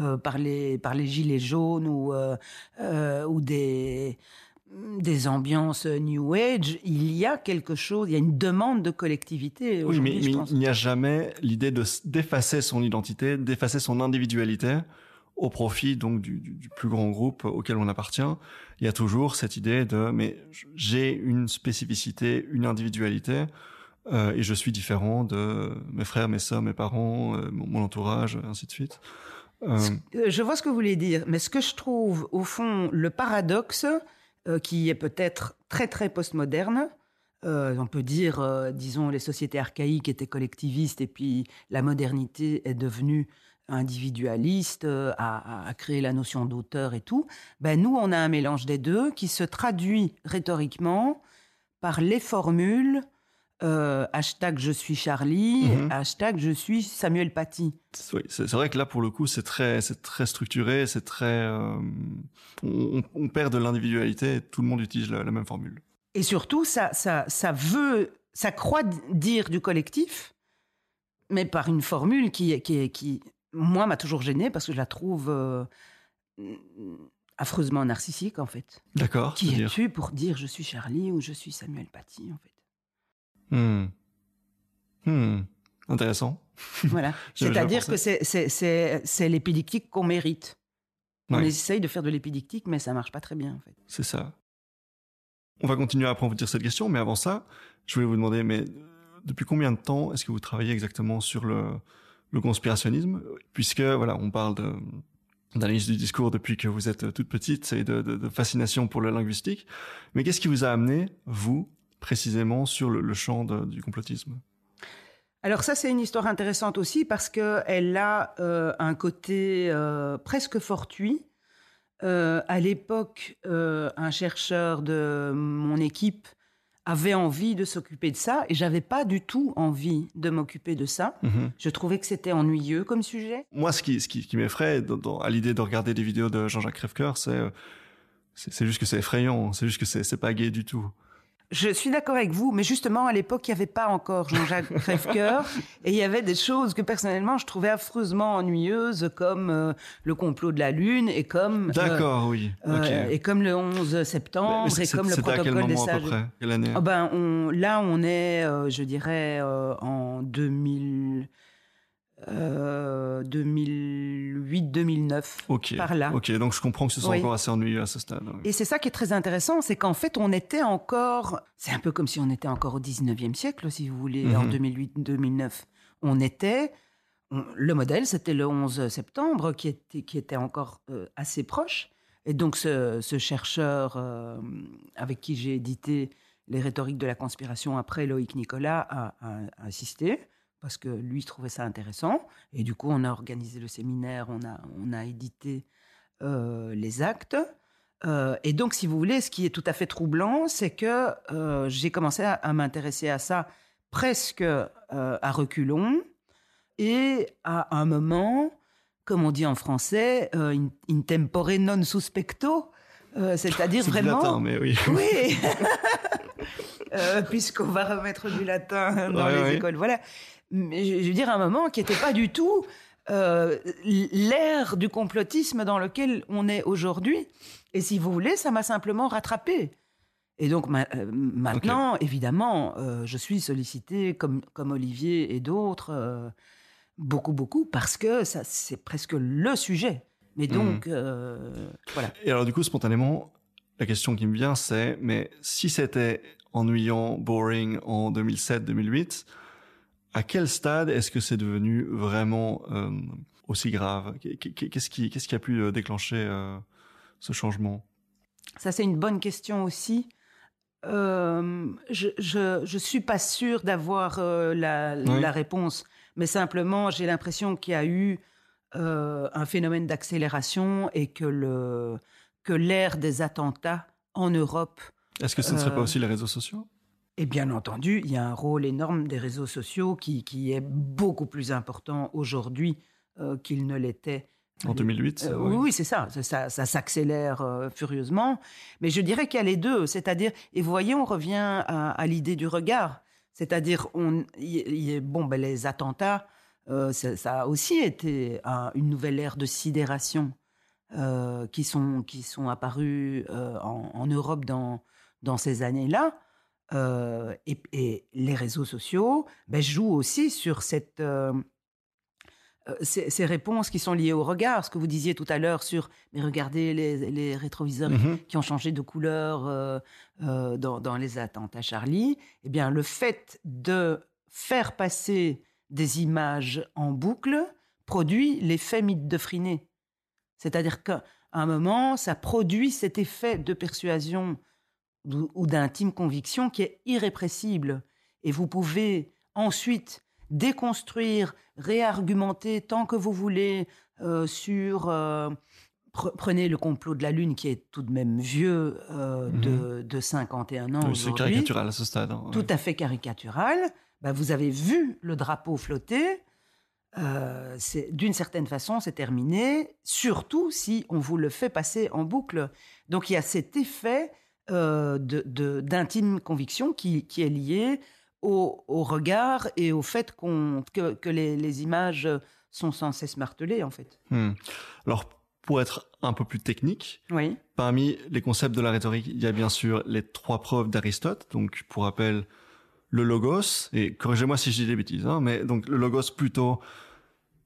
euh, par, les, par les gilets jaunes ou, euh, ou des, des ambiances New Age, il y a quelque chose, il y a une demande de collectivité. Oui, mais, mais il n'y a jamais l'idée de d'effacer son identité, d'effacer son individualité au profit donc du, du, plus grand groupe auquel on appartient. Il y a toujours cette idée de mais j'ai une spécificité, une individualité euh, et je suis différent de mes frères, mes sœurs, mes parents, euh, mon, entourage, ainsi de suite. Euh... Je vois ce que vous voulez dire, mais ce que je trouve au fond le paradoxe euh, qui est peut-être très très postmoderne. on peut dire, disons, les sociétés archaïques étaient collectivistes et puis la modernité est devenue individualiste, euh, à, créer la notion d'auteur et tout, ben nous, on a un mélange des deux qui se traduit rhétoriquement par les formules euh, hashtag je suis Charlie, mhm. hashtag je suis Samuel Paty. Oui, c'est vrai que là, pour le coup, c'est très, très structuré, c'est très... Euh, on, perd de l'individualité, tout le monde utilise la, même formule. Et surtout, ça, ça, ça veut, ça croit dire du collectif, mais par une formule qui, qui, qui moi, m'a toujours gênée parce que je la trouve euh, affreusement narcissique, en fait. D'accord. Qui es-tu pour dire je suis Charlie ou je suis Samuel Paty, en fait? Hmm. Hmm. Intéressant. Voilà. C'est-à-dire que c'est l'épidictique qu'on mérite. On essaye de faire de l'épidictique, mais ça marche pas très bien, en fait. C'est ça. On va continuer après vous dire cette question, mais avant ça, je voulais vous demander, mais depuis combien de temps est-ce que vous travaillez exactement sur le, le conspirationnisme, puisque voilà, on parle d'analyse du discours depuis que vous êtes toute petite et de, fascination pour le linguistique. Mais qu'est-ce qui vous a amené, vous, précisément, sur le, champ du complotisme alors ça, c'est une histoire intéressante aussi parce qu'elle a euh, un côté euh, presque fortuit. Euh, à l'époque, un chercheur de mon équipe avait envie de s'occuper de ça et j'avais pas du tout envie de m'occuper de ça. Mhm. Je trouvais que c'était ennuyeux comme sujet. Moi, ce qui, ce qui, qui m'effraie à l'idée de regarder des vidéos de Jean-Jacques Crèvecoeur, c'est, c'est juste que c'est effrayant, c'est juste que c'est pas gay du tout. Je suis d'accord avec vous, mais justement, à l'époque, il n'y avait pas encore Jean-Jacques Crèvecoeur, et il y avait des choses que personnellement, je trouvais affreusement ennuyeuses, comme euh, le complot de la Lune, et comme... Euh, d'accord, oui. Euh, et comme le 11 septembre, et comme le protocole des sages. Quelle année? Oh ben, on, Là, on est, je dirais, en 2000... 2008-2009, euh, par là. Ok, donc je comprends que ce soit encore assez ennuyeux à ce stade. Et c'est ça qui est très intéressant, c'est qu'en fait, on était encore, c'est un peu comme si on était encore au 19e siècle, si vous voulez, en 2008-2009. Mhm. On était, le modèle, c'était le 11 septembre, qui était, qui était encore euh, assez proche. Et donc, ce, chercheur euh, avec qui j'ai édité les rhétoriques de la conspiration après Loïc Nicolas a, a assisté parce que lui trouvait ça intéressant. Et du coup, on a organisé le séminaire, on a, on a édité euh, les actes. et donc, si vous voulez, ce qui est tout à fait troublant, c'est que j'ai commencé à, m'intéresser à ça presque à reculons et à un moment, comme on dit en français, in, tempore non suspecto, c'est-à-dire vraiment. latin, mais oui. Oui. Puisqu'on va remettre du latin dans les écoles, voilà. Mais je veux dire, un moment qui n'était pas du tout euh, l'ère du complotisme dans lequel on est aujourd'hui. Et si vous voulez, ça m'a simplement rattrapé. Et donc euh, maintenant, évidemment, euh, je suis sollicité comme, comme Olivier et d'autres, beaucoup, beaucoup, parce que ça, c'est presque le sujet. Mais donc, mhm. voilà. Et alors, du coup, spontanément, la question qui me vient, c'est, mais si c'était ennuyant, boring en 2007-2008, à quel stade est-ce que c'est devenu vraiment euh, aussi grave? Qu'est-ce qui, qu'est-ce qui a pu euh, déclencher euh, ce changement? Ça, c'est une bonne question aussi. je, ne suis pas sûre d'avoir la, la, réponse, mais simplement, j'ai l'impression qu'il y a eu un phénomène d'accélération et que le que l'ère des attentats en Europe. Est-ce que ce ne serait pas aussi les réseaux sociaux? Et bien entendu, il y a un rôle énorme des réseaux sociaux qui, qui est beaucoup plus important aujourd'hui euh, qu'il ne l'était. En 2008 euh, Oui, c'est ça. Ça, ça, s'accélère euh, furieusement. Mais je dirais qu'il y a les deux. C'est-à-dire, et vous voyez, on revient à, l'idée du regard. C'est-à-dire, on, bon, ben, les attentats, ça, a aussi été une nouvelle ère de sidération qui, sont, qui sont apparues en, en, Europe dans, dans ces années-là. Euh, et, les réseaux sociaux ben, jouent aussi sur cette, euh, euh, ces, réponses qui sont liées au regard. Ce que vous disiez tout à l'heure sur, mais regardez les, rétroviseurs mmh qui ont changé de couleur dans, dans, les attentats Charlie. Eh bien, le fait de faire passer des images en boucle produit l'effet mythe de Friné. C'est-à-dire qu'à un moment, ça produit cet effet de persuasion ou d'intime conviction qui est irrépressible. Et vous pouvez ensuite déconstruire, réargumenter tant que vous voulez euh, sur... Euh, prenez le complot de la Lune qui est tout de même vieux euh, de, mhm. de, 51 ans. c'est caricatural à ce stade. Hein, tout à fait caricatural. Ben, vous avez vu le drapeau flotter. d'une certaine façon, c'est terminé, surtout si on vous le fait passer en boucle. Donc il y a cet effet euh, d'intime conviction qui, qui, est liée au, regard et au fait que, que les, images sont sans cesse martelées, en fait. Hmm. Alors, pour être un peu plus technique, oui. parmi les concepts de la rhétorique, il y a bien sûr les trois preuves d'Aristote. Donc, pour rappel, le logos, et corrigez-moi si je dis des bêtises, hein, mais donc le logos plutôt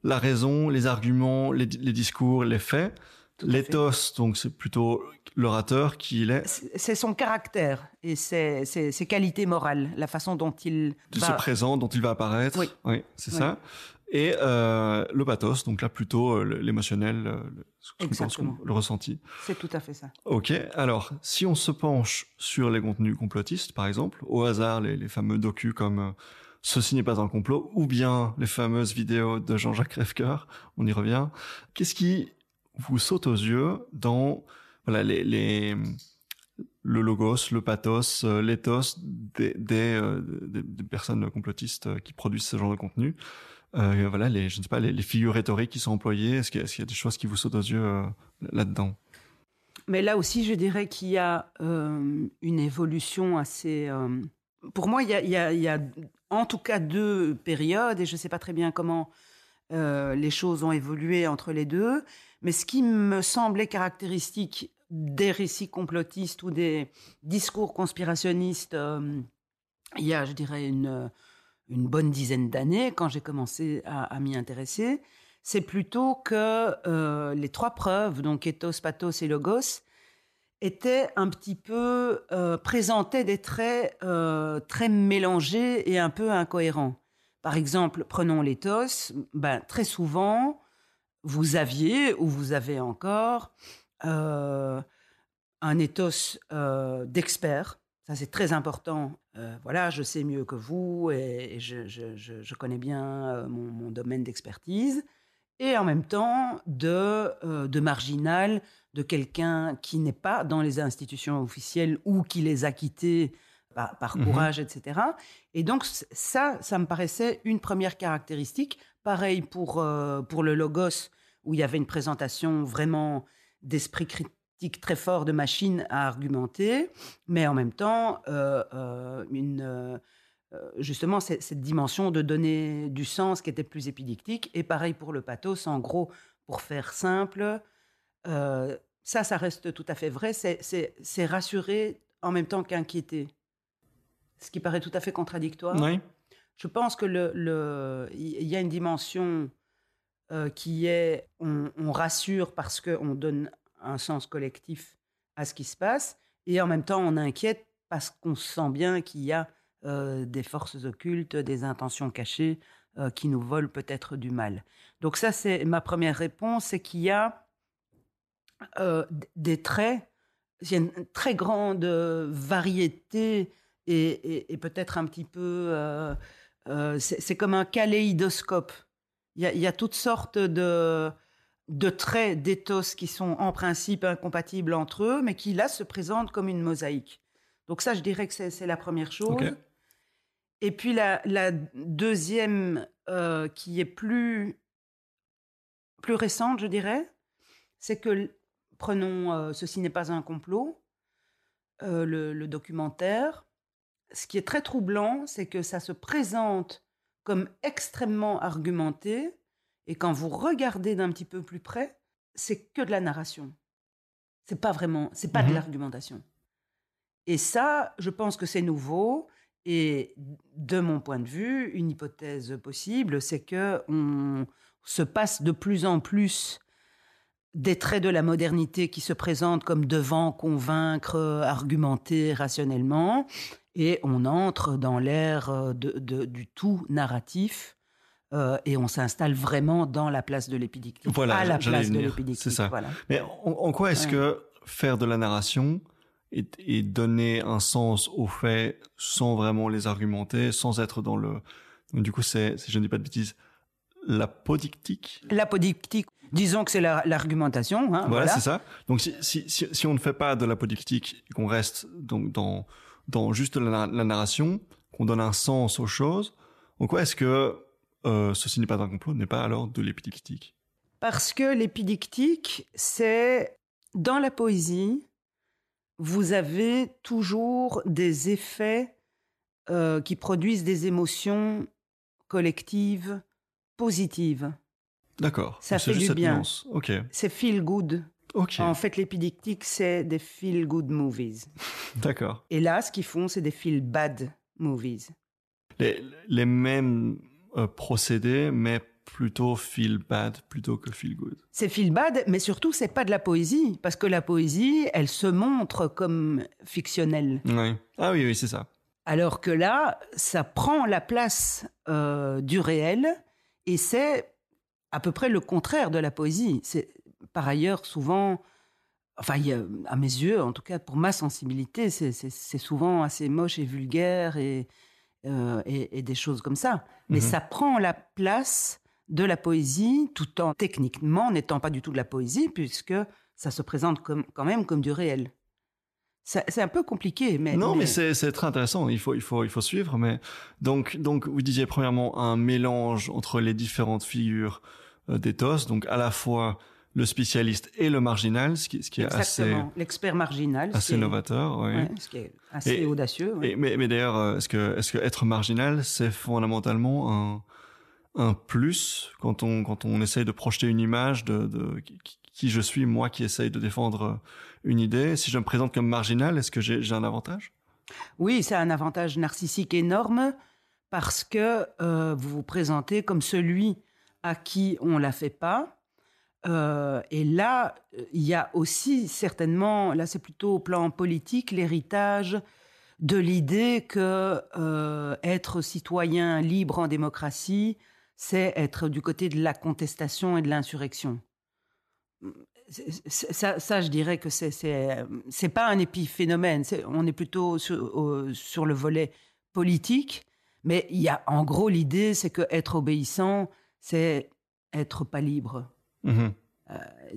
la raison, les arguments, les, les discours, les faits. L'éthos, donc c'est plutôt l'orateur qui il est. C'est son caractère et ses, qualités morales, la façon dont il, se présente, dont il va apparaître. Oui, c'est ça. Et euh, le pathos, donc là plutôt euh, l'émotionnel, euh, le, le ressenti. C'est tout à fait ça. Ok, alors si on se penche sur les contenus complotistes, par exemple, au hasard les, fameux docus comme Ceci n'est pas un complot, ou bien les fameuses vidéos de Jean-Jacques Rêvecoeur, on y revient. Qu'est-ce qui vous saute aux yeux dans voilà les, les le logos, le pathos, euh, l'éthos des, des, euh, des, personnes complotistes euh, qui produisent ce genre de contenu. Euh, voilà, les, je ne sais pas, les, figures rhétoriques qui sont employées. Est-ce qu'il y, a des choses qui vous sautent aux yeux là-dedans? Mais là aussi, je dirais qu'il y a une évolution assez. pour moi, il, y a, il y, a, en tout cas deux périodes, et je ne sais pas très bien comment les choses ont évolué entre les deux. Mais ce qui me semblait caractéristique des récits complotistes ou des discours conspirationnistes, euh, il y a, je dirais, une, bonne dizaine d'années, quand j'ai commencé à, m'y intéresser, c'est plutôt que euh, les trois preuves, donc ethos, pathos et logos, étaient un petit peu euh, présentaient des traits très mélangés et un peu incohérents. Par exemple, prenons l'éthos, ben, très souvent, vous aviez ou vous avez encore euh, un ethos euh, d'expert. Ça, c'est très important. Euh, voilà, je sais mieux que vous et, je, connais bien mon, domaine d'expertise. Et en même temps, de, de marginal, de quelqu'un qui n'est pas dans les institutions officielles ou qui les a quittées par, Mhm. courage, etc. Et donc ça, ça me paraissait une première caractéristique. Pareil pour, euh, pour le Logos, où il y avait une présentation vraiment d'esprit critique très fort, de machine à argumenter, mais en même temps, euh, euh, une, justement, cette, cette dimension de donner du sens qui était plus épidictique. Et pareil pour le pathos, en gros, pour faire simple, ça, ça reste tout à fait vrai. C'est rassurer en même temps qu'inquiéter. Ce qui paraît tout à fait contradictoire. Oui. Je pense que le, le- y a une dimension euh, qui est on, on rassure parce qu'on donne un sens collectif à ce qui se passe, et en même temps on inquiète parce qu'on sent bien qu'il y a euh, des forces occultes, des intentions cachées euh, qui nous volent peut-être du mal. Donc ça, c'est ma première réponse, c'est qu'il y a des traits, il y a une très grande variété et, et- et peut-être un petit peu... euh, euh, c'est comme un kaléidoscope. Il y a, il y a toutes sortes de, de traits d'éthos qui sont en principe incompatibles entre eux, mais qui là se présentent comme une mosaïque. Donc ça, je dirais que c'est la première chose. Et puis la, la deuxième, euh, qui est plus, plus récente, je dirais, c'est que, prenons euh, Ceci n'est pas un complot, euh, le, le documentaire, ce qui est très troublant, c'est que ça se présente comme extrêmement argumenté, et quand vous regardez d'un petit peu plus près, c'est que de la narration. C'est pas vraiment, c'est pas de Mhm. l'argumentation. Et ça, je pense que c'est nouveau. Et de mon point de vue, une hypothèse possible, c'est que on se passe de plus en plus des traits de la modernité qui se présentent comme devant convaincre, argumenter rationnellement, et on entre dans l'ère euh, de- de- du tout narratif, euh, et on s'installe vraiment dans la place de l'épidictique, Voilà, à la place de l'épidictique. c'est ça. Voilà. Mais en, en quoi est-ce Ouais. que faire de la narration et, et donner un sens aux faits sans vraiment les argumenter, sans être dans le... Donc, du coup, c'est, si je ne dis pas de bêtises, l'apodictique? L'apodictique, disons que c'est la- l'argumentation. hein, Voilà, voilà. c'est ça. Donc, si, si, si, si on ne fait pas de l'apodictique et qu'on reste donc dans, dans juste la, nar- la narration, qu'on donne un sens aux choses, en quoi est-ce que euh, ceci n'est pas un complot, n'est pas alors de l'épidictique? Parce que l'épidictique, c'est dans la poésie, vous avez toujours des effets euh, qui produisent des émotions collectives positives. D'accord. Ça fait juste du bien. nuance. Ok. C'est feel good. En fait, l'épidictique, c'est des feel good movies. D'accord. Et là, ce qu'ils font, c'est des feel bad movies. Les, les mêmes euh, procédés, mais plutôt feel bad plutôt que feel good. C'est feel bad, mais surtout, c'est pas de la poésie. Parce que la poésie, elle se montre comme fictionnelle. Oui. Ah oui, oui, c'est ça. Alors que là, ça prend la place euh, du réel et c'est à peu près le contraire de la poésie. C'est par ailleurs souvent, enfin, il y a- à mes yeux, en tout cas pour ma sensibilité, c'est- souvent assez moche et vulgaire et, euh, et, et des choses comme ça. Mais Mhm. ça prend la place de la poésie tout en techniquement n'étant pas du tout de la poésie puisque ça se présente comme, quand même comme du réel. C'est un peu compliqué, mais non, mais, c'est c'est très intéressant. Il faut, il faut, il faut suivre. Mais donc, donc, vous disiez premièrement un mélange entre les différentes figures euh, d'éthos, donc à la fois le spécialiste et le marginal, ce qui, ce qui est assez, l'expert marginal, assez novateur. Oui. ouais, ce qui est assez Et- audacieux. ouais. Et- mais, mais d'ailleurs, euh, est-ce que, est-ce que être marginal, c'est fondamentalement un, un plus quand on, quand on essaye de projeter une image de, de qui, qui je suis, moi qui essaye de défendre une idée? Si je me présente comme marginal, est-ce que j'ai, j'ai un avantage? Oui, c'est un avantage narcissique énorme parce que euh, vous vous présentez comme celui à qui on la fait pas. Euh, et là, il y a aussi certainement, là c'est plutôt au plan politique, l'héritage de l'idée que euh, être citoyen libre en démocratie, c'est être du côté de la contestation et de l'insurrection. Ça, je dirais que c'est c'est pas un épiphénomène. On est plutôt sur, sur le volet politique, mais il y a en gros l'idée, c'est que être obéissant, c'est être pas libre. Mhm.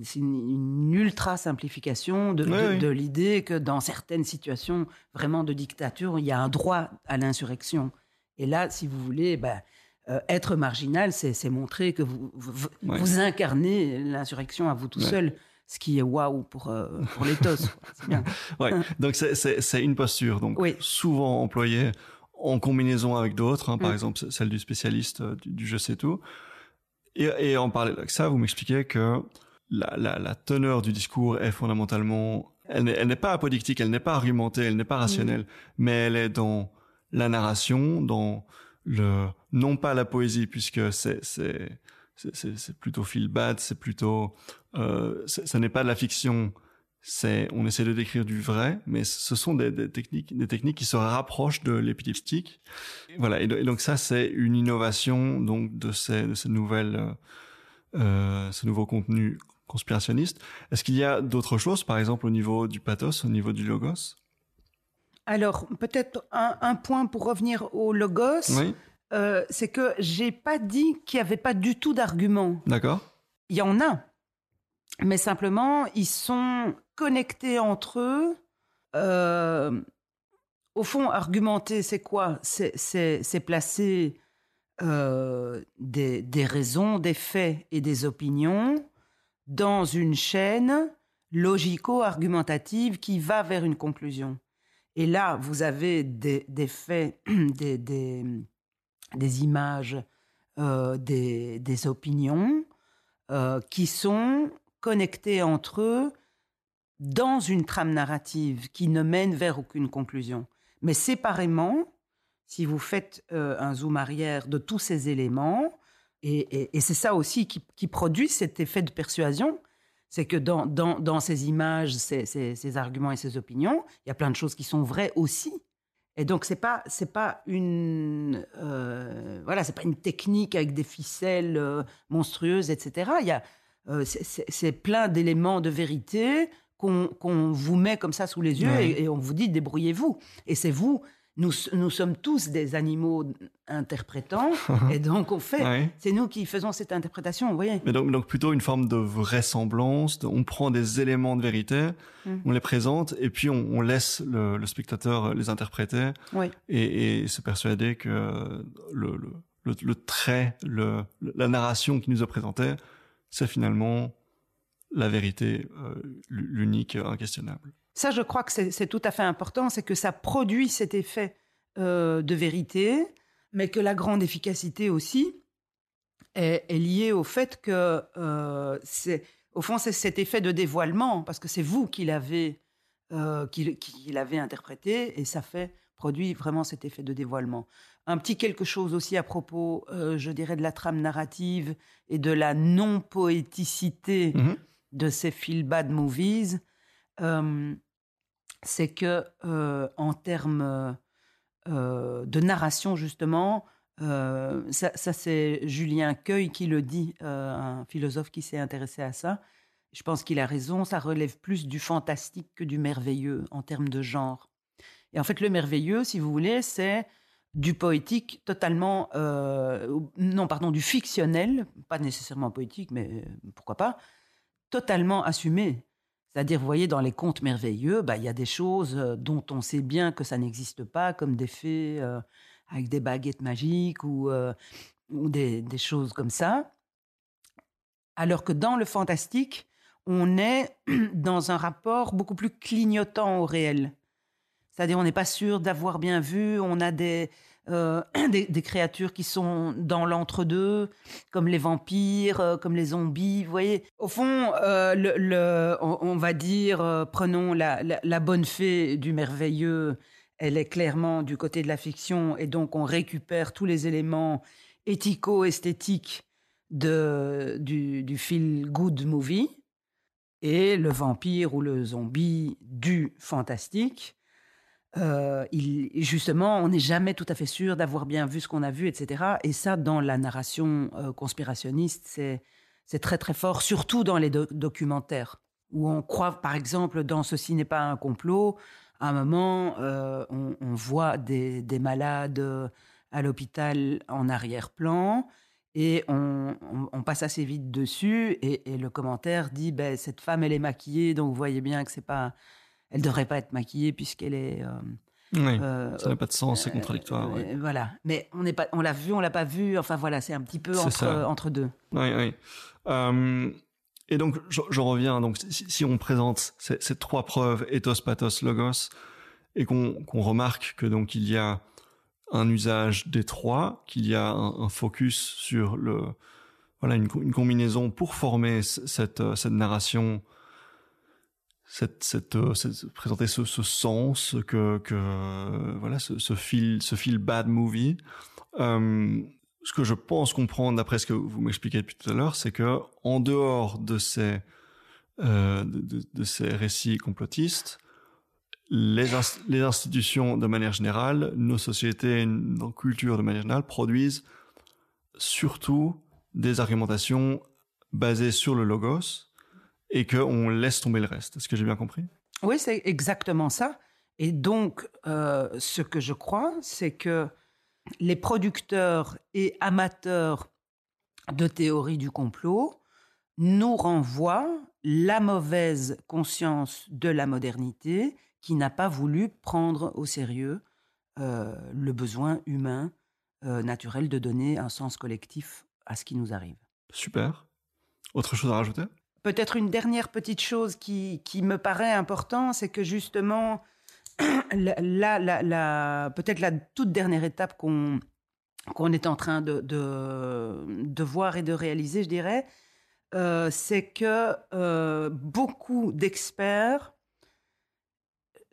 c'est une, ultra simplification de, l'idée que dans certaines situations vraiment de dictature, il y a un droit à l'insurrection. Et là, si vous voulez, ben, être marginal, c'est montrer que vous, vous, incarnez l'insurrection à vous tout seul ce qui est waouh pour, euh, pour l'éthos. ouais. Donc c'est une posture, donc souvent employée en combinaison avec d'autres, hein, par mm. exemple celle du spécialiste euh, du, je sais tout. Et, et en parallèle avec ça, vous m'expliquez que la, la, la, teneur du discours est fondamentalement, elle n'est pas apodictique, elle n'est pas argumentée, elle n'est pas rationnelle, mm. mais elle est dans la narration, dans le non pas la poésie puisque c'est c'est plutôt feel bad, c'est plutôt, euh, ça n'est pas de la fiction, c'est, on essaie de décrire du vrai, mais ce sont des, des techniques, des techniques qui se rapprochent de l'épileptique. Voilà, et, donc ça, c'est une innovation donc de ces, de ces nouvelles, euh, euh, ce nouveau contenu conspirationniste. Est-ce qu'il y a d'autres choses, par exemple au niveau du pathos, au niveau du logos? Alors peut-être un, un, point pour revenir au logos. Oui. Euh, c'est que j'ai pas dit qu'il n'y avait pas du tout d'arguments. D'accord. Il y en a, mais simplement ils sont connectés entre eux. Euh, au fond, argumenter, c'est quoi? C'est placer euh, des, raisons, des faits et des opinions dans une chaîne logico-argumentative qui va vers une conclusion. Et là, vous avez des, faits, des, images, euh, des, opinions qui sont connectées entre eux dans une trame narrative qui ne mène vers aucune conclusion. Mais séparément, si vous faites euh, un zoom arrière de tous ces éléments, et, c'est ça aussi qui, produit cet effet de persuasion, c'est que dans, ces images, ces, arguments et ces opinions, il y a plein de choses qui sont vraies aussi. Et donc c'est pas c'est pas une euh, voilà pas une technique avec des ficelles euh, monstrueuses etc. Il y a c'est plein d'éléments de vérité qu'on vous met comme ça sous les yeux et, on vous dit débrouillez-vous. Et c'est vous nous, nous sommes tous des animaux interprétants, et donc on fait, c'est nous qui faisons cette interprétation, vous voyez. Mais donc, donc plutôt une forme de vraisemblance, on prend des éléments de vérité, hum. on les présente, et puis on, laisse le, spectateur les interpréter, et, se persuader que le, le, trait, la narration qui nous a présenté, c'est finalement la vérité, euh, l'unique, inquestionnable. Ça, je crois que c'est tout à fait important, c'est que ça produit cet effet euh, de vérité, mais que la grande efficacité aussi est, liée au fait que euh, c'est, au fond, c'est cet effet de dévoilement, parce que c'est vous qui l'avez euh, qui, l'avez interprété, et ça fait produit vraiment cet effet de dévoilement. Un petit quelque chose aussi à propos, je dirais, de la trame narrative et de la non-poéticité mm-hmm. De ces feel bad movies c'est que euh, en termes euh, de narration justement, euh, ça, c'est Julien Cueil qui le dit, un philosophe qui s'est intéressé à ça. Je pense qu'il a raison, ça relève plus du fantastique que du merveilleux en termes de genre. Et en fait, le merveilleux, si vous voulez, c'est du poétique totalement, non, pardon, du fictionnel, pas nécessairement poétique, mais pourquoi pas, totalement assumé. C'est-à-dire, vous voyez, dans les contes merveilleux, bah, il y a des choses euh, dont on sait bien que ça n'existe pas, comme des fées euh, avec des baguettes magiques ou, euh, des, choses comme ça. Alors que dans le fantastique, on est dans un rapport beaucoup plus clignotant au réel. C'est-à-dire, on n'est pas sûr d'avoir bien vu, on a des, euh, des, créatures qui sont dans l'entre-deux, comme les vampires, euh, comme les zombies. Vous voyez, au fond, euh, on, va dire, prenons la, la, bonne fée du merveilleux. Elle est clairement du côté de la fiction, et donc on récupère tous les éléments éthico-esthétiques de, du, du feel good movie et le vampire ou le zombie du fantastique. Euh, justement, on n'est jamais tout à fait sûr d'avoir bien vu ce qu'on a vu, etc. Et ça, dans la narration euh, conspirationniste, c'est très très fort, surtout dans les documentaires, où on croit, par exemple, dans Ceci n'est pas un complot, à un moment, euh, on, voit des, malades à l'hôpital en arrière-plan, Et on, passe assez vite dessus. Et, le commentaire dit ben, Cette femme, elle est maquillée, donc vous voyez bien que c'est pas. Elle devrait pas être maquillée puisqu'elle est. Euh, oui, euh, ça n'a pas de sens, c'est contradictoire. Voilà, mais on n'est pas, on l'a vu, on l'a pas vu. Enfin voilà, c'est un petit peu entre, entre deux. Oui, oui. et donc, je, reviens. Donc, si, on présente ces, trois preuves ethos, pathos, logos, et qu'on remarque que donc il y a un usage des trois, qu'il y a un, focus sur le voilà une, combinaison pour former cette, euh, cette narration, euh, présenter ce, sens que, que voilà ce, ce, bad movie. Euh, ce que je pense comprendre d'après ce que vous m'expliquez depuis tout à l'heure, c'est que en dehors de ces euh, récits complotistes, les, les, institutions de manière générale, nos sociétés, nos cultures de manière générale produisent surtout des argumentations basées sur le logos et qu'on laisse tomber le reste. Est-ce que j'ai bien compris? Oui, c'est exactement ça. Et donc, euh, ce que je crois, c'est que les producteurs et amateurs de théorie du complot nous renvoient la mauvaise conscience de la modernité qui n'a pas voulu prendre au sérieux euh, le besoin humain euh, naturel de donner un sens collectif à ce qui nous arrive. Super. Autre chose à rajouter? Peut-être une dernière petite chose qui, me paraît important, c'est que justement, peut-être la toute dernière étape qu'on est en train de, voir et de réaliser, je dirais, euh, c'est que beaucoup d'experts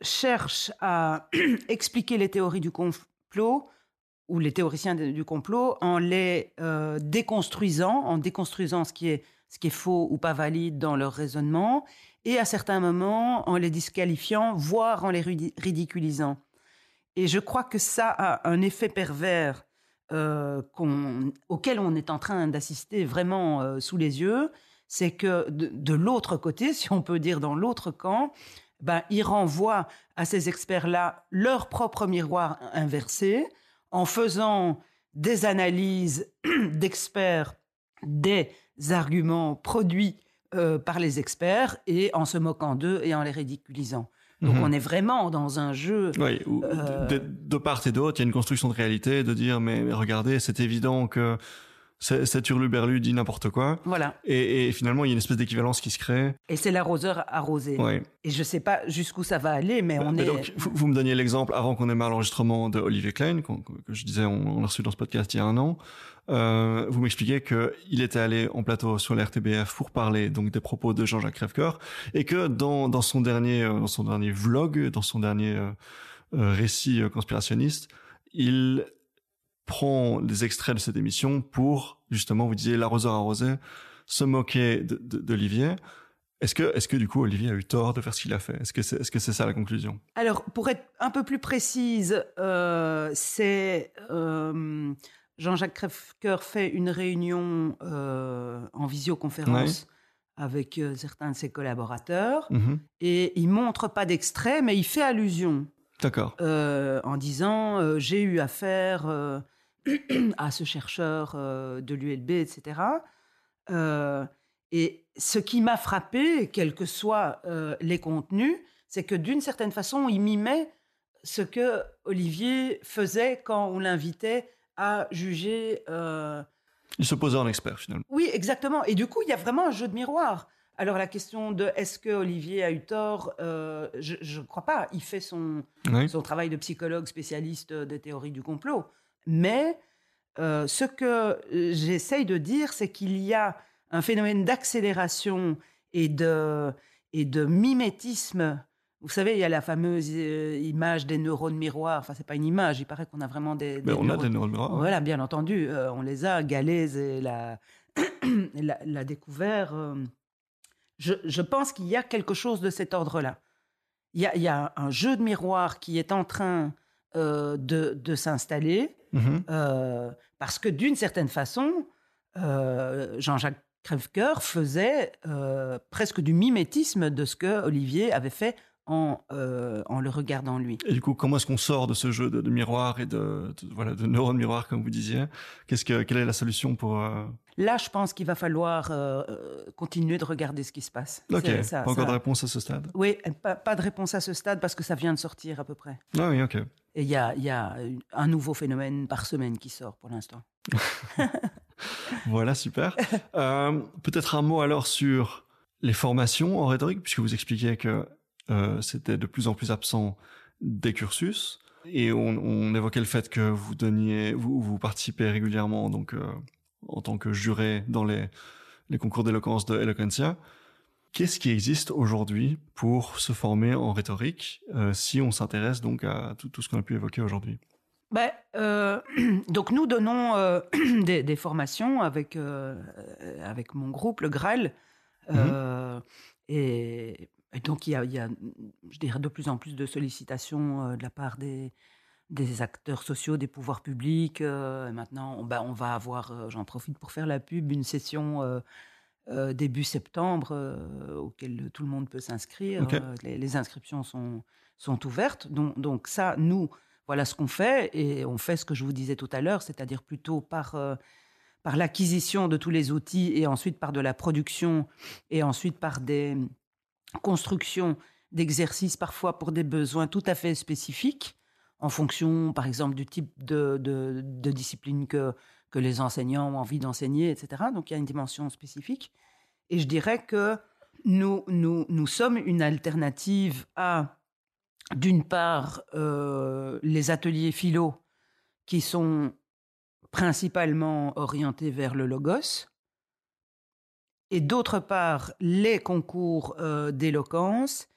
cherche à expliquer les théories du complot ou les théoriciens du complot en les euh, déconstruisant, en déconstruisant ce qui, est, ce qui est faux ou pas valide dans leur raisonnement, et à certains moments en les disqualifiant, voire en les ridiculisant. Et je crois que ça a un effet pervers euh, auquel on est en train d'assister vraiment euh, sous les yeux, c'est que de l'autre côté, si on peut dire dans l'autre camp, ben, ils renvoient à ces experts-là leur propre miroir inversé en faisant des analyses d'experts des arguments produits euh, par les experts et en se moquant d'eux et en les ridiculisant. Donc mhm. on est vraiment dans un jeu. Oui, euh, de, part et d'autre, il y a une construction de réalité, de dire mais regardez, c'est évident que cet hurluberlu dit n'importe quoi. Voilà. Et, finalement, il y a une espèce d'équivalence qui se crée. Et c'est l'arroseur arrosé. Et je ne sais pas jusqu'où ça va aller, mais bah, on est. Donc, vous, me donniez l'exemple avant qu'on ait mal l'enregistrement de Olivier Klein, que, je disais, on, l'a reçu dans ce podcast il y a un an. Euh, vous m'expliquez qu'il était allé en plateau sur l'RTBF pour parler donc des propos de Jean-Jacques Crèvecoeur et que dans, dans son dernier euh, dans son dernier vlog, dans son dernier euh, récit conspirationniste, il prend des extraits de cette émission pour, justement, vous disiez l'arroseur arrosé, se moquer d'Olivier. Est-ce que, est que du coup Olivier a eu tort de faire ce qu'il a fait? Est-ce que c'est est -ce c'est ça la conclusion? Alors, pour être un peu plus précise, euh, c'est euh, Jean-Jacques Crèvecoeur fait une réunion euh, en visioconférence avec certains de ses collaborateurs mmh et il montre pas d'extrait, mais il fait allusion. D'accord. en disant j'ai eu affaire à ce chercheur euh, de l'ULB, etc. Euh, et ce qui m'a frappé, quels que soient euh, les contenus, c'est que d'une certaine façon, il mimait ce que Olivier faisait quand on l'invitait à juger. Il se posait en expert finalement. Oui, exactement. Et du coup, il y a vraiment un jeu de miroir. Alors la question de est-ce que Olivier a eu tort, je ne crois pas. Il fait son, son travail de psychologue spécialiste des théories du complot. Mais euh, ce que euh, j'essaye de dire, c'est qu'il y a un phénomène d'accélération et de, et de mimétisme. Vous savez, il y a la fameuse euh, image des neurones miroirs. Enfin, c'est pas une image. Il paraît qu'on a vraiment des. Mais on a des neurones miroirs. Voilà, bien entendu, on les a. Galès et l'a, la, découvert. Je, je, pense qu'il y a quelque chose de cet ordre-là. Il y, a, il y a un jeu de miroir qui est en train de, de s'installer Mhm. Euh, parce que d'une certaine façon, euh, Jean-Jacques Crèvecoeur faisait euh, presque du mimétisme de ce que Olivier avait fait en, en le regardant lui. Et du coup, comment est-ce qu'on sort de ce jeu de, miroir et de, voilà de neurones miroir comme vous disiez? Qu'est-ce que quelle est la solution pour euh, Là, je pense qu'il va falloir euh, continuer de regarder ce qui se passe. Ok. pas encore de réponse à ce stade? Oui, pas, de réponse à ce stade parce que ça vient de sortir à peu près. Ah oui, ok. Et il y a, y a un nouveau phénomène par semaine qui sort pour l'instant. voilà, super. Euh, peut-être un mot alors sur les formations en rhétorique, puisque vous expliquiez que euh, c'était de plus en plus absent des cursus. Et on, évoquait le fait que vous donniez, vous, vous participez régulièrement donc euh, en tant que juré dans les, les concours d'éloquence de Eloquentia. Qu'est-ce qui existe aujourd'hui pour se former en rhétorique si on s'intéresse donc à tout, tout ce qu'on a pu évoquer aujourd'hui? Ben, euh, donc nous donnons euh, des, formations avec, euh, avec mon groupe, le Graal. Mhm. Et, donc il y, a, y a, je dirais, de plus en plus de sollicitations de la part des, des acteurs sociaux, des pouvoirs publics. maintenant, on, ben, on va avoir, j'en profite pour faire la pub, une session début septembre auquel tout le monde peut s'inscrire. Les, les, inscriptions sont, sont ouvertes. Donc, donc ça, nous voilà ce qu'on fait et on fait ce que je vous disais tout à l'heure, c'est-à-dire plutôt par, euh, par l'acquisition de tous les outils et ensuite par de la production et ensuite par des constructions d'exercices parfois pour des besoins tout à fait spécifiques en fonction, par exemple, du type de, de, discipline que, que les enseignants ont envie d'enseigner, etc. Donc il y a une dimension spécifique. Et je dirais que nous, nous, nous sommes une alternative à d'une part, euh, les ateliers philo qui sont principalement orientés vers le logos, et d'autre part, les concours euh, d'éloquence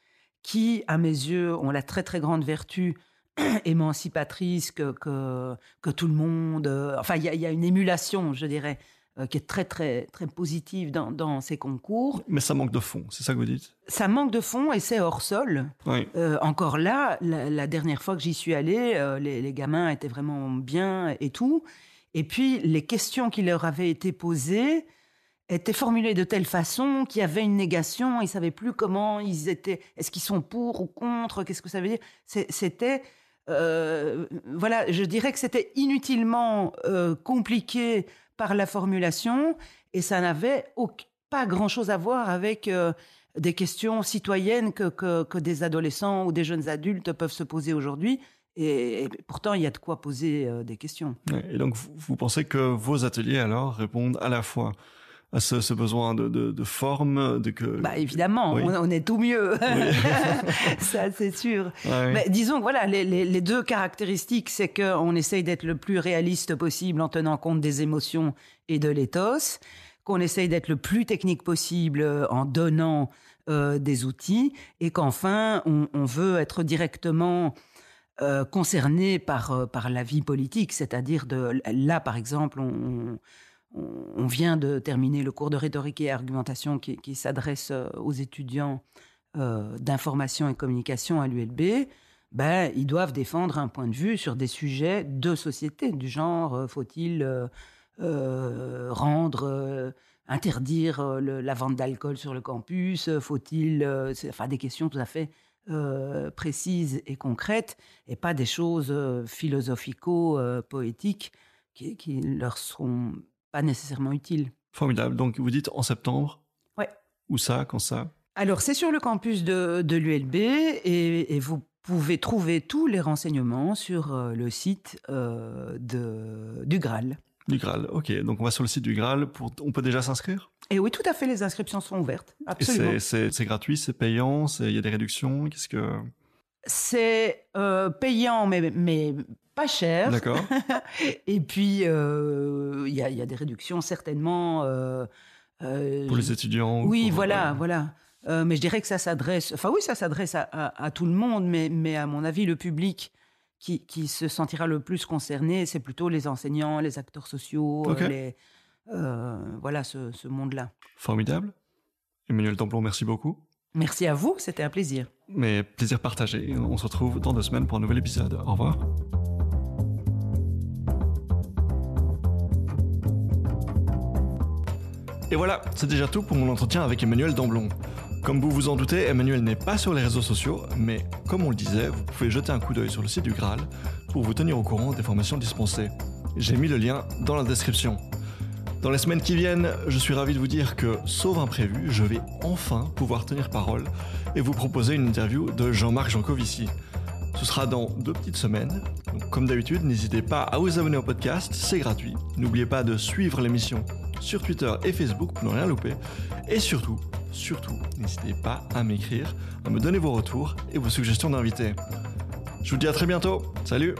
qui, à mes yeux, ont la très très grande vertu émancipatrice que, que, tout le monde... Euh, enfin, il y, a une émulation, je dirais, euh, qui est très très très positive dans, dans, ces concours. Mais ça manque de fond, c'est ça que vous dites? Ça manque de fond et c'est hors sol. Euh, encore là, la, dernière fois que j'y suis allée, les, les, gamins étaient vraiment bien et tout. Et puis les questions qui leur avaient été posées étaient formulées de telle façon qu'il y avait une négation, ils savaient plus comment ils étaient, est-ce qu'ils sont pour ou contre, qu'est-ce que ça veut dire C'était voilà, je dirais que c'était inutilement compliqué par la formulation et ça n'avait pas grand-chose à voir avec euh, des questions citoyennes que, des adolescents ou des jeunes adultes peuvent se poser aujourd'hui. Et, pourtant, il y a de quoi poser euh, des questions. Et donc, vous, pensez que vos ateliers, alors, répondent à la fois à ce, besoin de, de, forme de que bah évidemment on, est tout mieux. Ça c'est sûr. Mais disons que voilà les, les, deux caractéristiques c'est qu'on essaye d'être le plus réaliste possible en tenant compte des émotions et de l'éthos qu'on essaye d'être le plus technique possible euh, en donnant euh, des outils et qu'enfin on, on, veut être directement euh, concerné par par la vie politique c'est-à-dire de là par exemple on on vient de terminer le cours de rhétorique et argumentation qui, s'adresse euh, aux étudiants euh, d'information et communication à l'ULB. Ben, ils doivent défendre un point de vue sur des sujets de société, du genre euh, faut-il rendre, interdire la vente d'alcool sur le campus, faut-il, enfin des questions tout à fait précises et concrètes, et pas des choses philosophico-poétiques qui, qui, leur nécessairement utile. Formidable. Donc vous dites en septembre Ouais. Où ça? Quand ça? Alors c'est sur le campus de, de l'ULB et, vous pouvez trouver tous les renseignements sur euh, le site euh, de, du Graal. Du Graal, ok. Donc on va sur le site du Graal. Pour... On peut déjà s'inscrire? Et oui, tout à fait. Les inscriptions sont ouvertes. Absolument. C'est il c'est payant, il y a des réductions? Qu'est-ce que c'est euh, payant, mais, mais pas cher. D'accord. et puis, euh, il y, a, y, a, des réductions certainement. Euh, pour les étudiants Oui, voilà, voilà. mais je dirais que ça s'adresse. Enfin, oui, ça s'adresse à, à, tout le monde, mais, mais à mon avis, le public qui, qui se sentira le plus concerné, c'est plutôt les enseignants, les acteurs sociaux, les, voilà, ce, ce monde-là. Formidable. Emmanuel Templon, merci beaucoup. Merci à vous, c'était un plaisir. Mais plaisir partagé. On se retrouve dans deux semaines pour un nouvel épisode. Au revoir. Et voilà, c'est déjà tout pour mon entretien avec Emmanuel Damblon. Comme vous vous en doutez, Emmanuel n'est pas sur les réseaux sociaux, mais comme on le disait, vous pouvez jeter un coup d'œil sur le site du Graal pour vous tenir au courant des formations dispensées. J'ai mis le lien dans la description. Dans les semaines qui viennent, je suis ravi de vous dire que, sauf imprévu, je vais enfin pouvoir tenir parole et vous proposer une interview de Jean-Marc Jancovici. Ce sera dans deux petites semaines. Comme d'habitude, n'hésitez pas à vous abonner au podcast, c'est gratuit. N'oubliez pas de suivre l'émission sur Twitter et Facebook pour ne rien louper. Et surtout, surtout, n'hésitez pas à m'écrire, à me donner vos retours et vos suggestions d'invités. Je vous dis à très bientôt. Salut